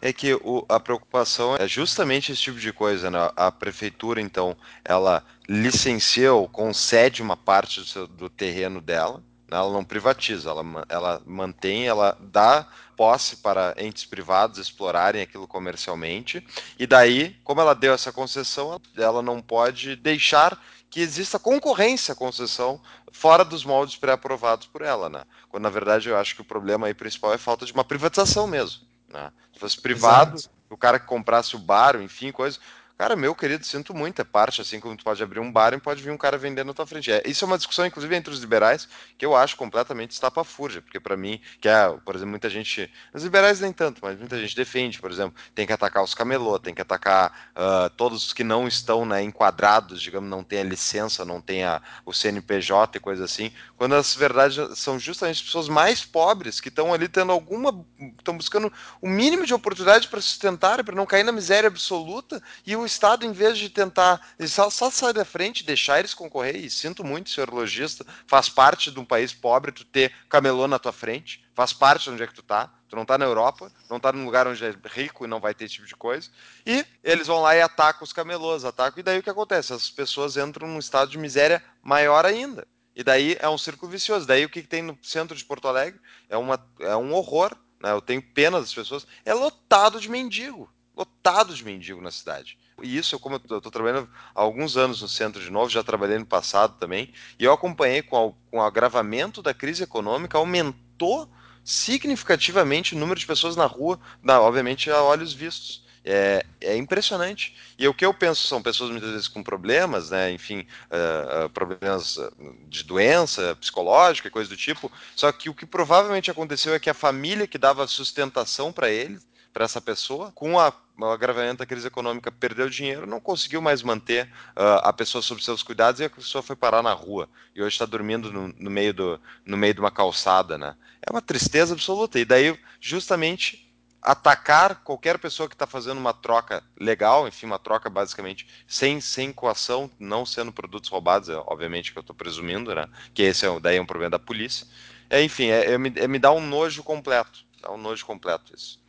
é que o, a preocupação é justamente esse tipo de coisa, né? A prefeitura, então, ela licencia ou concede uma parte do, seu, do terreno dela, né? ela não privatiza, ela, ela mantém, ela dá posse para entes privados explorarem aquilo comercialmente, e daí, como ela deu essa concessão, ela não pode deixar que exista concorrência à concessão fora dos moldes pré-aprovados por ela, né? Quando na verdade eu acho que o problema aí principal é falta de uma privatização mesmo. Né? Se fosse privado, Exato. o cara que comprasse o bar, enfim, coisa. Cara, meu querido, sinto muito, é parte, assim como tu pode abrir um bar e pode vir um cara vendendo na tua frente. É, isso é uma discussão, inclusive, entre os liberais, que eu acho completamente estapafúrdia, porque para mim, que é, por exemplo, muita gente, os liberais nem tanto, mas muita gente defende, por exemplo, tem que atacar os camelô, tem que atacar uh, todos os que não estão né, enquadrados, digamos, não tem a licença, não tem a, o CNPJ e coisa assim, quando as verdades são justamente as pessoas mais pobres que estão ali tendo alguma, estão buscando o mínimo de oportunidade para sustentar, para não cair na miséria absoluta, e o Estado, em vez de tentar só, só sair da frente, deixar eles concorrer, e sinto muito, senhor lojista, faz parte de um país pobre tu ter camelô na tua frente, faz parte de onde é que tu tá, tu não tá na Europa, não tá num lugar onde é rico e não vai ter esse tipo de coisa, e eles vão lá e atacam os camelôs, atacam, e daí o que acontece? As pessoas entram num estado de miséria maior ainda. E daí é um círculo vicioso. Daí o que, que tem no centro de Porto Alegre é, uma, é um horror. Né? Eu tenho pena das pessoas. É lotado de mendigo. Lotado de mendigo na cidade. E isso, como eu estou trabalhando há alguns anos no centro de novo, já trabalhei no passado também, e eu acompanhei com, a, com o agravamento da crise econômica, aumentou significativamente o número de pessoas na rua, na, obviamente a olhos vistos. É, é, impressionante. E o que eu penso são pessoas muitas vezes com problemas, né? Enfim, uh, problemas de doença psicológica coisa do tipo. Só que o que provavelmente aconteceu é que a família que dava sustentação para ele para essa pessoa, com a, o agravamento da crise econômica, perdeu dinheiro, não conseguiu mais manter uh, a pessoa sob seus cuidados e a pessoa foi parar na rua. E hoje está dormindo no, no, meio do, no meio de uma calçada, né? É uma tristeza absoluta. E daí, justamente, atacar qualquer pessoa que está fazendo uma troca legal, enfim, uma troca basicamente sem, sem coação, não sendo produtos roubados, é, obviamente que eu estou presumindo, né? Que esse é, daí é um problema da polícia. É, enfim, é, é, é me dá um nojo completo. Dá um nojo completo isso.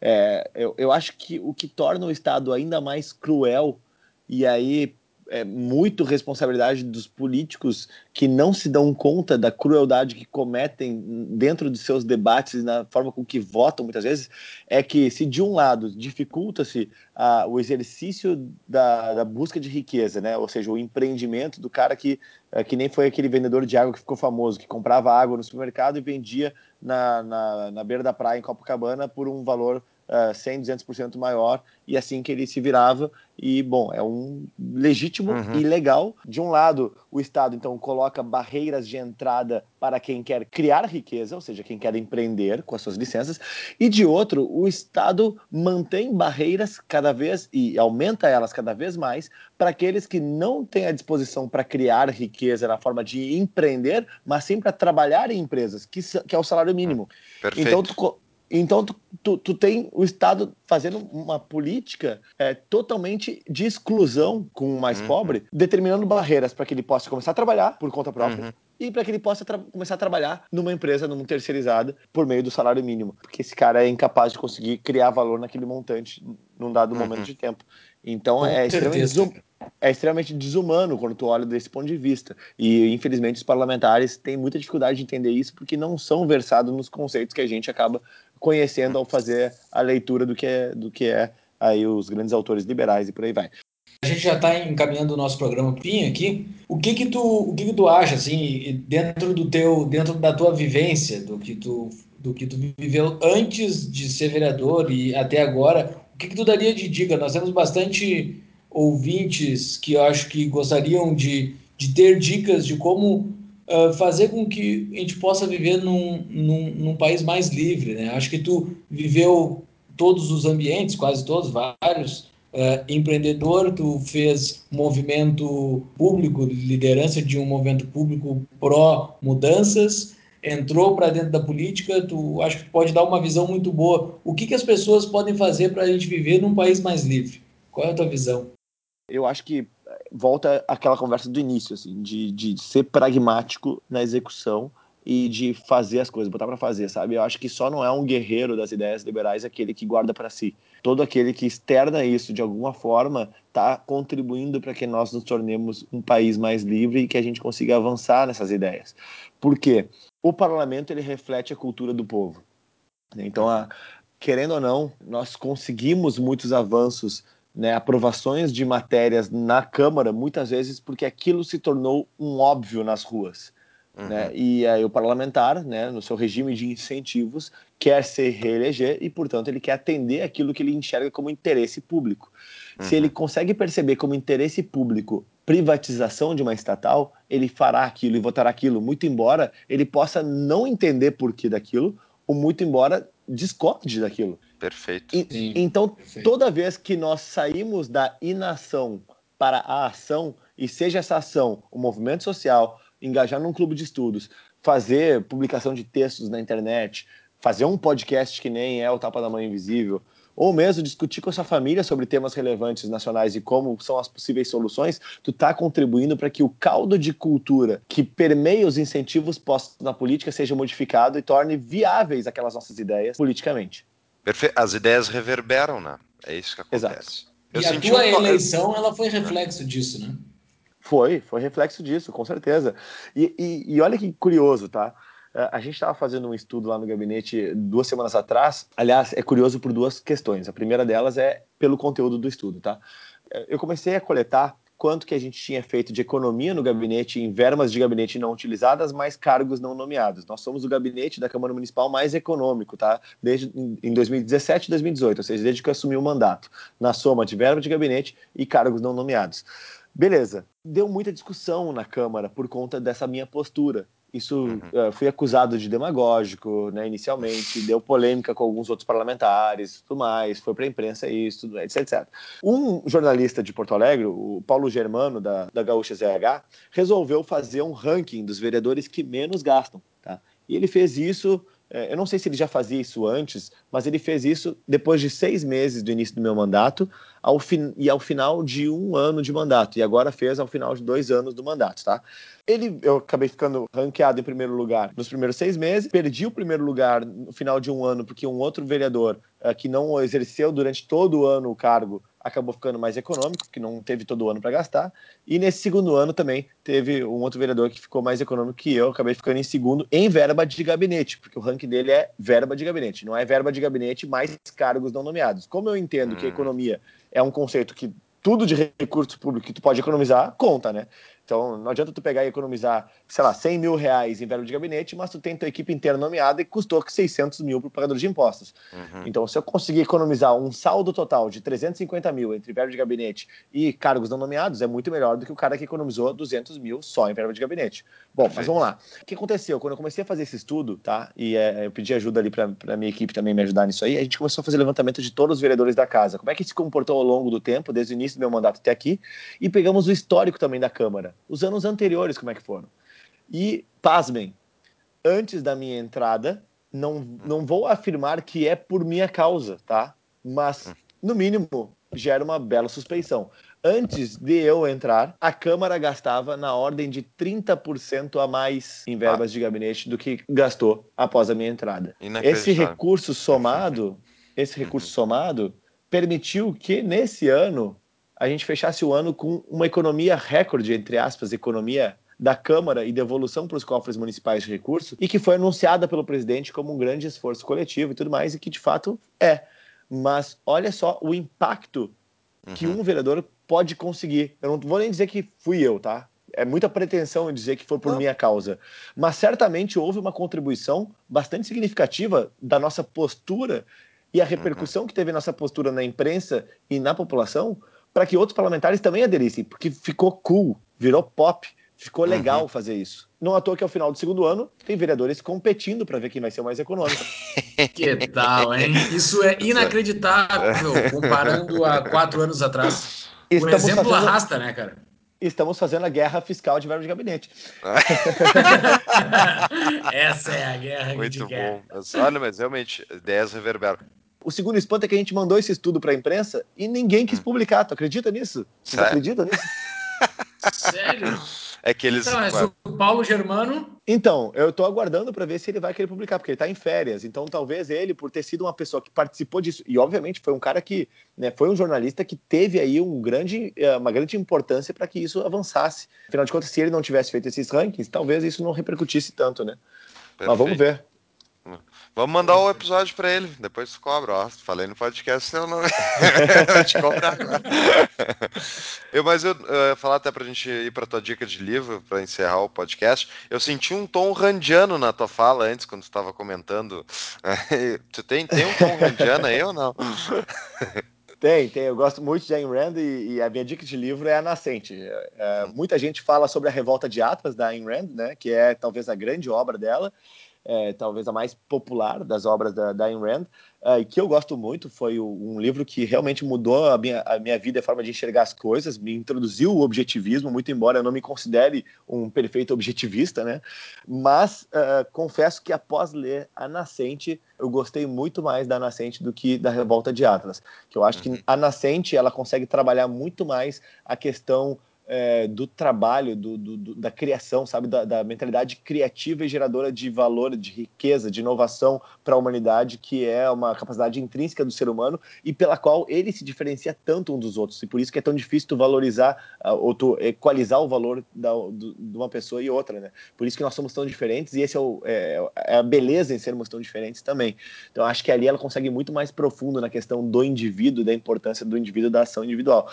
É, eu, eu acho que o que torna o Estado ainda mais cruel, e aí é muito responsabilidade dos políticos que não se dão conta da crueldade que cometem dentro de seus debates na forma com que votam muitas vezes, é que se de um lado dificulta-se ah, o exercício da, da, busca de riqueza, né? ou seja, o empreendimento do cara que, é, que nem foi aquele vendedor de água que ficou famoso, que comprava água no supermercado e vendia na, na, na beira da praia em Copacabana por um valor uh, 100, 200% maior, e assim que ele se virava. E, bom, é um legítimo uhum. e legal. De um lado, o Estado, então, coloca barreiras de entrada para quem quer criar riqueza, ou seja, quem quer empreender com as suas licenças, e de outro, o Estado mantém barreiras cada vez e aumenta elas cada vez mais para aqueles que não têm a disposição para criar riqueza na forma de empreender, mas sim para trabalhar em empresas, que, que é o salário mínimo. Perfeito. Então, tu, então, tu, tu, tu, tem o Estado fazendo uma política é, totalmente de exclusão com o mais uhum. pobre, determinando barreiras para que ele possa começar a trabalhar por conta própria. Uhum. E para que ele possa começar a trabalhar numa empresa, numa terceirizada, por meio do salário mínimo. Porque esse cara é incapaz de conseguir criar valor naquele montante num dado uhum. momento de tempo. Então é extremamente, é extremamente, desumano quando tu olha desse ponto de vista. E infelizmente os parlamentares têm muita dificuldade de entender isso porque não são versados nos conceitos que a gente acaba conhecendo ao fazer a leitura do que é, do que é aí os grandes autores liberais e por aí vai. A gente já está encaminhando o nosso programa Pinho aqui. O que que tu, o que que tu acha assim, dentro do teu, dentro da tua vivência, do que tu, do que tu viveu antes de ser vereador e até agora, o que que tu daria de dica? Nós temos bastante ouvintes que eu acho que gostariam de, de ter dicas de como uh, fazer com que a gente possa viver num, num, num, país mais livre. Né? Acho que tu viveu todos os ambientes, quase todos, vários. Uh, empreendedor, tu fez movimento público, liderança de um movimento público pró-mudanças, entrou para dentro da política, tu acho que pode dar uma visão muito boa. O que, que as pessoas podem fazer para a gente viver num país mais livre? Qual é a tua visão? Eu acho que volta aquela conversa do início, assim, de, de ser pragmático na execução e de fazer as coisas, botar para fazer, sabe? Eu acho que só não é um guerreiro das ideias liberais aquele que guarda para si. Todo aquele que externa isso de alguma forma está contribuindo para que nós nos tornemos um país mais livre e que a gente consiga avançar nessas ideias. Por quê? O parlamento ele reflete a cultura do povo. Então, a, querendo ou não, nós conseguimos muitos avanços né, aprovações de matérias na Câmara, muitas vezes porque aquilo se tornou um óbvio nas ruas. Uhum. Né? E aí o parlamentar, né, no seu regime de incentivos, quer se reeleger e, portanto, ele quer atender aquilo que ele enxerga como interesse público. Uhum. Se ele uhum. consegue perceber como interesse público privatização de uma estatal, ele fará aquilo e votará aquilo, muito embora ele possa não entender por que daquilo, ou muito embora discorde daquilo. Perfeito. E, Sim, então, perfeito. toda vez que nós saímos da inação para a ação, e seja essa ação o um movimento social, engajar num clube de estudos, fazer publicação de textos na internet, fazer um podcast que nem é o Tapa da Mãe Invisível, ou mesmo discutir com a sua família sobre temas relevantes nacionais e como são as possíveis soluções, tu está contribuindo para que o caldo de cultura que permeia os incentivos postos na política seja modificado e torne viáveis aquelas nossas ideias politicamente. Perfeito. As ideias reverberam, né? É isso que acontece. Exato. Eu e a tua um... eleição, ela foi reflexo disso, né? Foi, foi reflexo disso, com certeza. E, e, e olha que curioso, tá? É, a gente estava fazendo um estudo lá no gabinete duas semanas atrás. Aliás, é curioso por duas questões. A primeira delas é pelo conteúdo do estudo, tá? É, eu comecei a coletar quanto que a gente tinha feito de economia no gabinete em verbas de gabinete não utilizadas, mais cargos não nomeados. Nós somos o gabinete da Câmara Municipal mais econômico, tá? Desde em 2017 e 2018, ou seja, desde que eu assumi o mandato, na soma de verba de gabinete e cargos não nomeados. Beleza. Deu muita discussão na Câmara por conta dessa minha postura. Isso uhum. uh, fui acusado de demagógico, né, inicialmente, deu polêmica com alguns outros parlamentares, tudo mais, foi para a imprensa isso, tudo, etc, etc. Um jornalista de Porto Alegre, o Paulo Germano da, da Gaúcha ZH, resolveu fazer um ranking dos vereadores que menos gastam, tá? E ele fez isso eu não sei se ele já fazia isso antes, mas ele fez isso depois de seis meses do início do meu mandato ao fin... e ao final de um ano de mandato. E agora fez ao final de dois anos do mandato, tá? Ele, eu acabei ficando ranqueado em primeiro lugar nos primeiros seis meses, perdi o primeiro lugar no final de um ano porque um outro vereador uh, que não exerceu durante todo o ano o cargo acabou ficando mais econômico, que não teve todo o ano para gastar. E nesse segundo ano também teve um outro vereador que ficou mais econômico que eu, acabei ficando em segundo em verba de gabinete, porque o ranking dele é verba de gabinete, não é verba de gabinete mais cargos não nomeados. Como eu entendo que a hum. economia é um conceito que tudo de recurso público que tu pode economizar conta, né? Então, não adianta tu pegar e economizar, sei lá, 100 mil reais em verbo de gabinete, mas tu tem tua equipe inteira nomeada e custou 600 mil para o pagador de impostos. Uhum. Então, se eu conseguir economizar um saldo total de 350 mil entre verbo de gabinete e cargos não nomeados, é muito melhor do que o cara que economizou 200 mil só em verbo de gabinete. Bom, Perfeito. mas vamos lá. O que aconteceu? Quando eu comecei a fazer esse estudo, tá? E é, eu pedi ajuda ali para a minha equipe também me ajudar nisso aí, a gente começou a fazer levantamento de todos os vereadores da casa. Como é que se comportou ao longo do tempo, desde o início do meu mandato até aqui, e pegamos o histórico também da Câmara. Os anos anteriores como é que foram. E, pasmem, antes da minha entrada, não, não vou afirmar que é por minha causa, tá? Mas, no mínimo, gera uma bela suspeição. Antes de eu entrar, a Câmara gastava na ordem de 30% a mais em verbas ah. de gabinete do que gastou após a minha entrada. Esse recurso somado, esse recurso uhum. somado permitiu que nesse ano a gente fechasse o ano com uma economia recorde, entre aspas, economia da Câmara e devolução para os cofres municipais de recursos, e que foi anunciada pelo presidente como um grande esforço coletivo e tudo mais, e que de fato é. Mas olha só o impacto uhum. que um vereador pode conseguir. Eu não vou nem dizer que fui eu, tá? É muita pretensão dizer que foi por não. minha causa. Mas certamente houve uma contribuição bastante significativa da nossa postura e a repercussão uhum. que teve nossa postura na imprensa e na população para que outros parlamentares também aderissem, porque ficou cool, virou pop, ficou uhum. legal uhum. fazer isso. Não à toa que ao final do segundo ano tem vereadores competindo para ver quem vai ser o mais econômico. (laughs) Que tal, hein? Isso é inacreditável comparando a quatro anos atrás. Estamos o exemplo fazendo... arrasta, né, cara? Estamos fazendo a guerra fiscal de verbo de gabinete. (laughs) Essa é a guerra Muito bom. Mas, olha, mas realmente, ideias reverberam. O segundo espanto é que a gente mandou esse estudo para a imprensa e ninguém quis hum. publicar. Tu acredita nisso? Você acredita nisso? Sério? É que eles. Então, é o Paulo Germano. Então, eu estou aguardando para ver se ele vai querer publicar, porque ele está em férias. Então, talvez ele, por ter sido uma pessoa que participou disso, e obviamente foi um cara que né, foi um jornalista que teve aí um grande, eh, uma grande importância para que isso avançasse. Afinal de contas, se ele não tivesse feito esses rankings, talvez isso não repercutisse tanto, né? Perfeito. Mas vamos ver. Vamos mandar o episódio para ele, depois tu cobra, ó. Falei no podcast, seu nome. (laughs) eu te cobrar agora. eu, mas eu, eu ia falar até pra gente ir pra tua dica de livro, para encerrar o podcast. Eu senti um tom randiano na tua fala antes, quando tu estava comentando. (laughs) tu tem, tem um tom randiano aí ou não? (laughs) Tem, tem. Eu gosto muito de Ayn Rand e, e a minha dica de livro é A Nascente. É, muita gente fala sobre a Revolta de Atlas da Ayn Rand, né, que é talvez a grande obra dela é, talvez a mais popular das obras da, da Ayn Rand, uh, e que eu gosto muito. Foi o, um livro que realmente mudou a minha, a minha vida, a forma de enxergar as coisas, me introduziu o objetivismo, muito embora eu não me considere um perfeito objetivista, né? Mas uh, confesso que após ler A Nascente, eu gostei muito mais da Nascente do que da Revolta de Atlas, que eu acho que uhum. a Nascente ela consegue trabalhar muito mais a questão é, do trabalho, do, do, da criação, sabe, da, da, mentalidade criativa e geradora de valor, de riqueza, de inovação para a humanidade, que é uma capacidade intrínseca do ser humano e pela qual ele se diferencia tanto um dos outros. E por isso que é tão difícil tu valorizar uh, ou tu equalizar o valor da, do, de uma pessoa e outra, né? Por isso que nós somos tão diferentes e esse é, o, é, é a beleza em sermos tão diferentes também. Então acho que ali ela consegue muito mais profundo na questão do indivíduo, da importância do indivíduo da ação individual.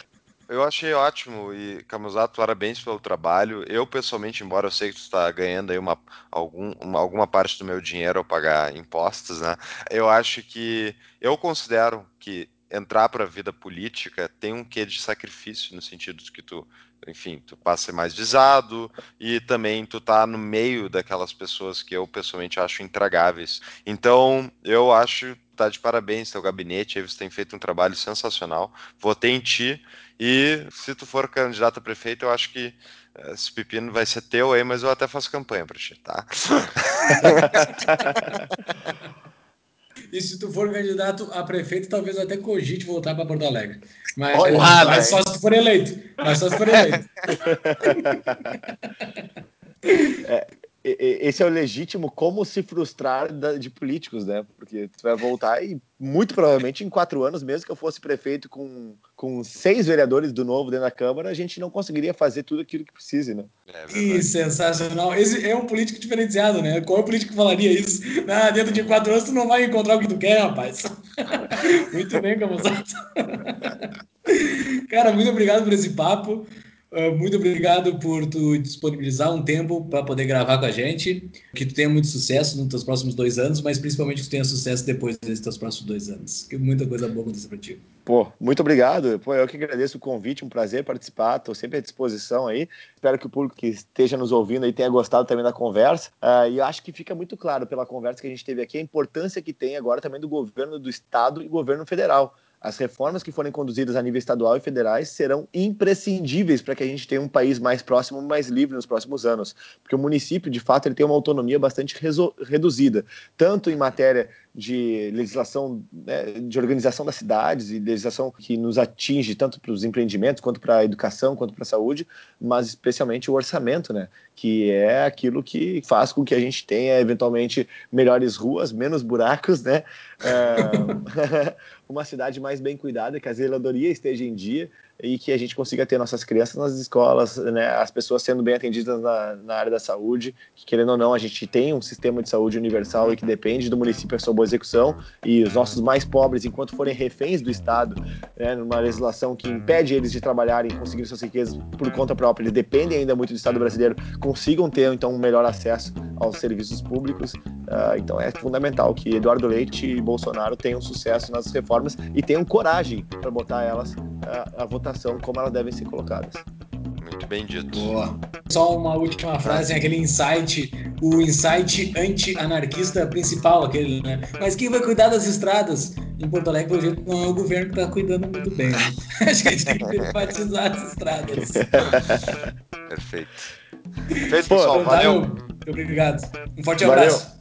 Eu achei ótimo e, Camusato, parabéns pelo trabalho. Eu, pessoalmente, embora eu sei que tu está ganhando aí uma, algum, uma, alguma parte do meu dinheiro ao pagar impostos, né? Eu acho que, eu considero que entrar para a vida política tem um quê de sacrifício, no sentido de que tu, enfim, tu passa a ser mais visado e também tu tá no meio daquelas pessoas que eu, pessoalmente, acho intragáveis. Então, eu acho tá de parabéns, teu gabinete, você tem feito um trabalho sensacional. Votei em ti e se tu for candidato a prefeito, eu acho que eh, esse pepino vai ser teu aí, mas eu até faço campanha para ti, tá? (laughs) e se tu for candidato a prefeito, talvez até cogite voltar para Porto Alegre. Mas, Olha, mas só se tu for eleito. Mas só se for eleito. (laughs) (laughs) é, esse é o legítimo como se frustrar de políticos, né? Porque tu vai voltar e muito provavelmente em quatro anos, mesmo que eu fosse prefeito com, com seis vereadores do novo dentro da Câmara, a gente não conseguiria fazer tudo aquilo que precise, né? É que sensacional. Esse é um político diferenciado, né? Qual é o político que falaria isso? (laughs) Ah, dentro de quatro anos tu não vai encontrar o que tu quer, rapaz. (laughs) muito bem, Camusato. (laughs) Cara, muito obrigado por esse papo. Ah, muito obrigado por tu disponibilizar um tempo para poder gravar com a gente. Que tu tenha muito sucesso nos teus próximos dois anos, mas principalmente que tu tenha sucesso depois desses teus próximos dois anos. Que muita coisa boa aconteça para ti. Pô, muito obrigado. Pô, eu que agradeço o convite, um prazer participar. Estou sempre à disposição aí. Espero que o público que esteja nos ouvindo aí tenha gostado também da conversa. Uh, e eu acho que fica muito claro pela conversa que a gente teve aqui a importância que tem agora também do governo do estado e governo federal as reformas que forem conduzidas a nível estadual e federais serão imprescindíveis para que a gente tenha um país mais próximo, mais livre nos próximos anos, porque o município, de fato, ele tem uma autonomia bastante reduzida, tanto em matéria de legislação né, de organização das cidades e legislação que nos atinge tanto para os empreendimentos quanto para a educação quanto para a saúde, mas especialmente o orçamento, né, que é aquilo que faz com que a gente tenha eventualmente melhores ruas, menos buracos, né, é, (laughs) uma cidade mais bem cuidada, que a zeladoria esteja em dia e que a gente consiga ter nossas crianças nas escolas, né, as pessoas sendo bem atendidas na, na, área da saúde, que querendo ou não, a gente tem um sistema de saúde universal e que depende do município a sua boa execução, e os nossos mais pobres, enquanto forem reféns do Estado, né, numa legislação que impede eles de trabalharem e conseguir suas riquezas por conta própria, eles dependem ainda muito do Estado brasileiro, consigam ter então um melhor acesso aos serviços públicos. Uh, então é fundamental que Eduardo Leite e Bolsonaro tenham sucesso nas reformas e tenham coragem para botar elas uh, a votação como elas devem ser colocadas. Muito bem dito. Boa. Só uma última frase, aquele insight, o insight anti-anarquista principal, aquele, né? Mas quem vai cuidar das estradas? Em Porto Alegre, pelo jeito, não é o governo que está cuidando muito bem. Né? (laughs) Acho que a gente tem que privatizar as estradas. Perfeito. Perfeito, pessoal. Pô, valeu. Muito obrigado. Um forte valeu. abraço.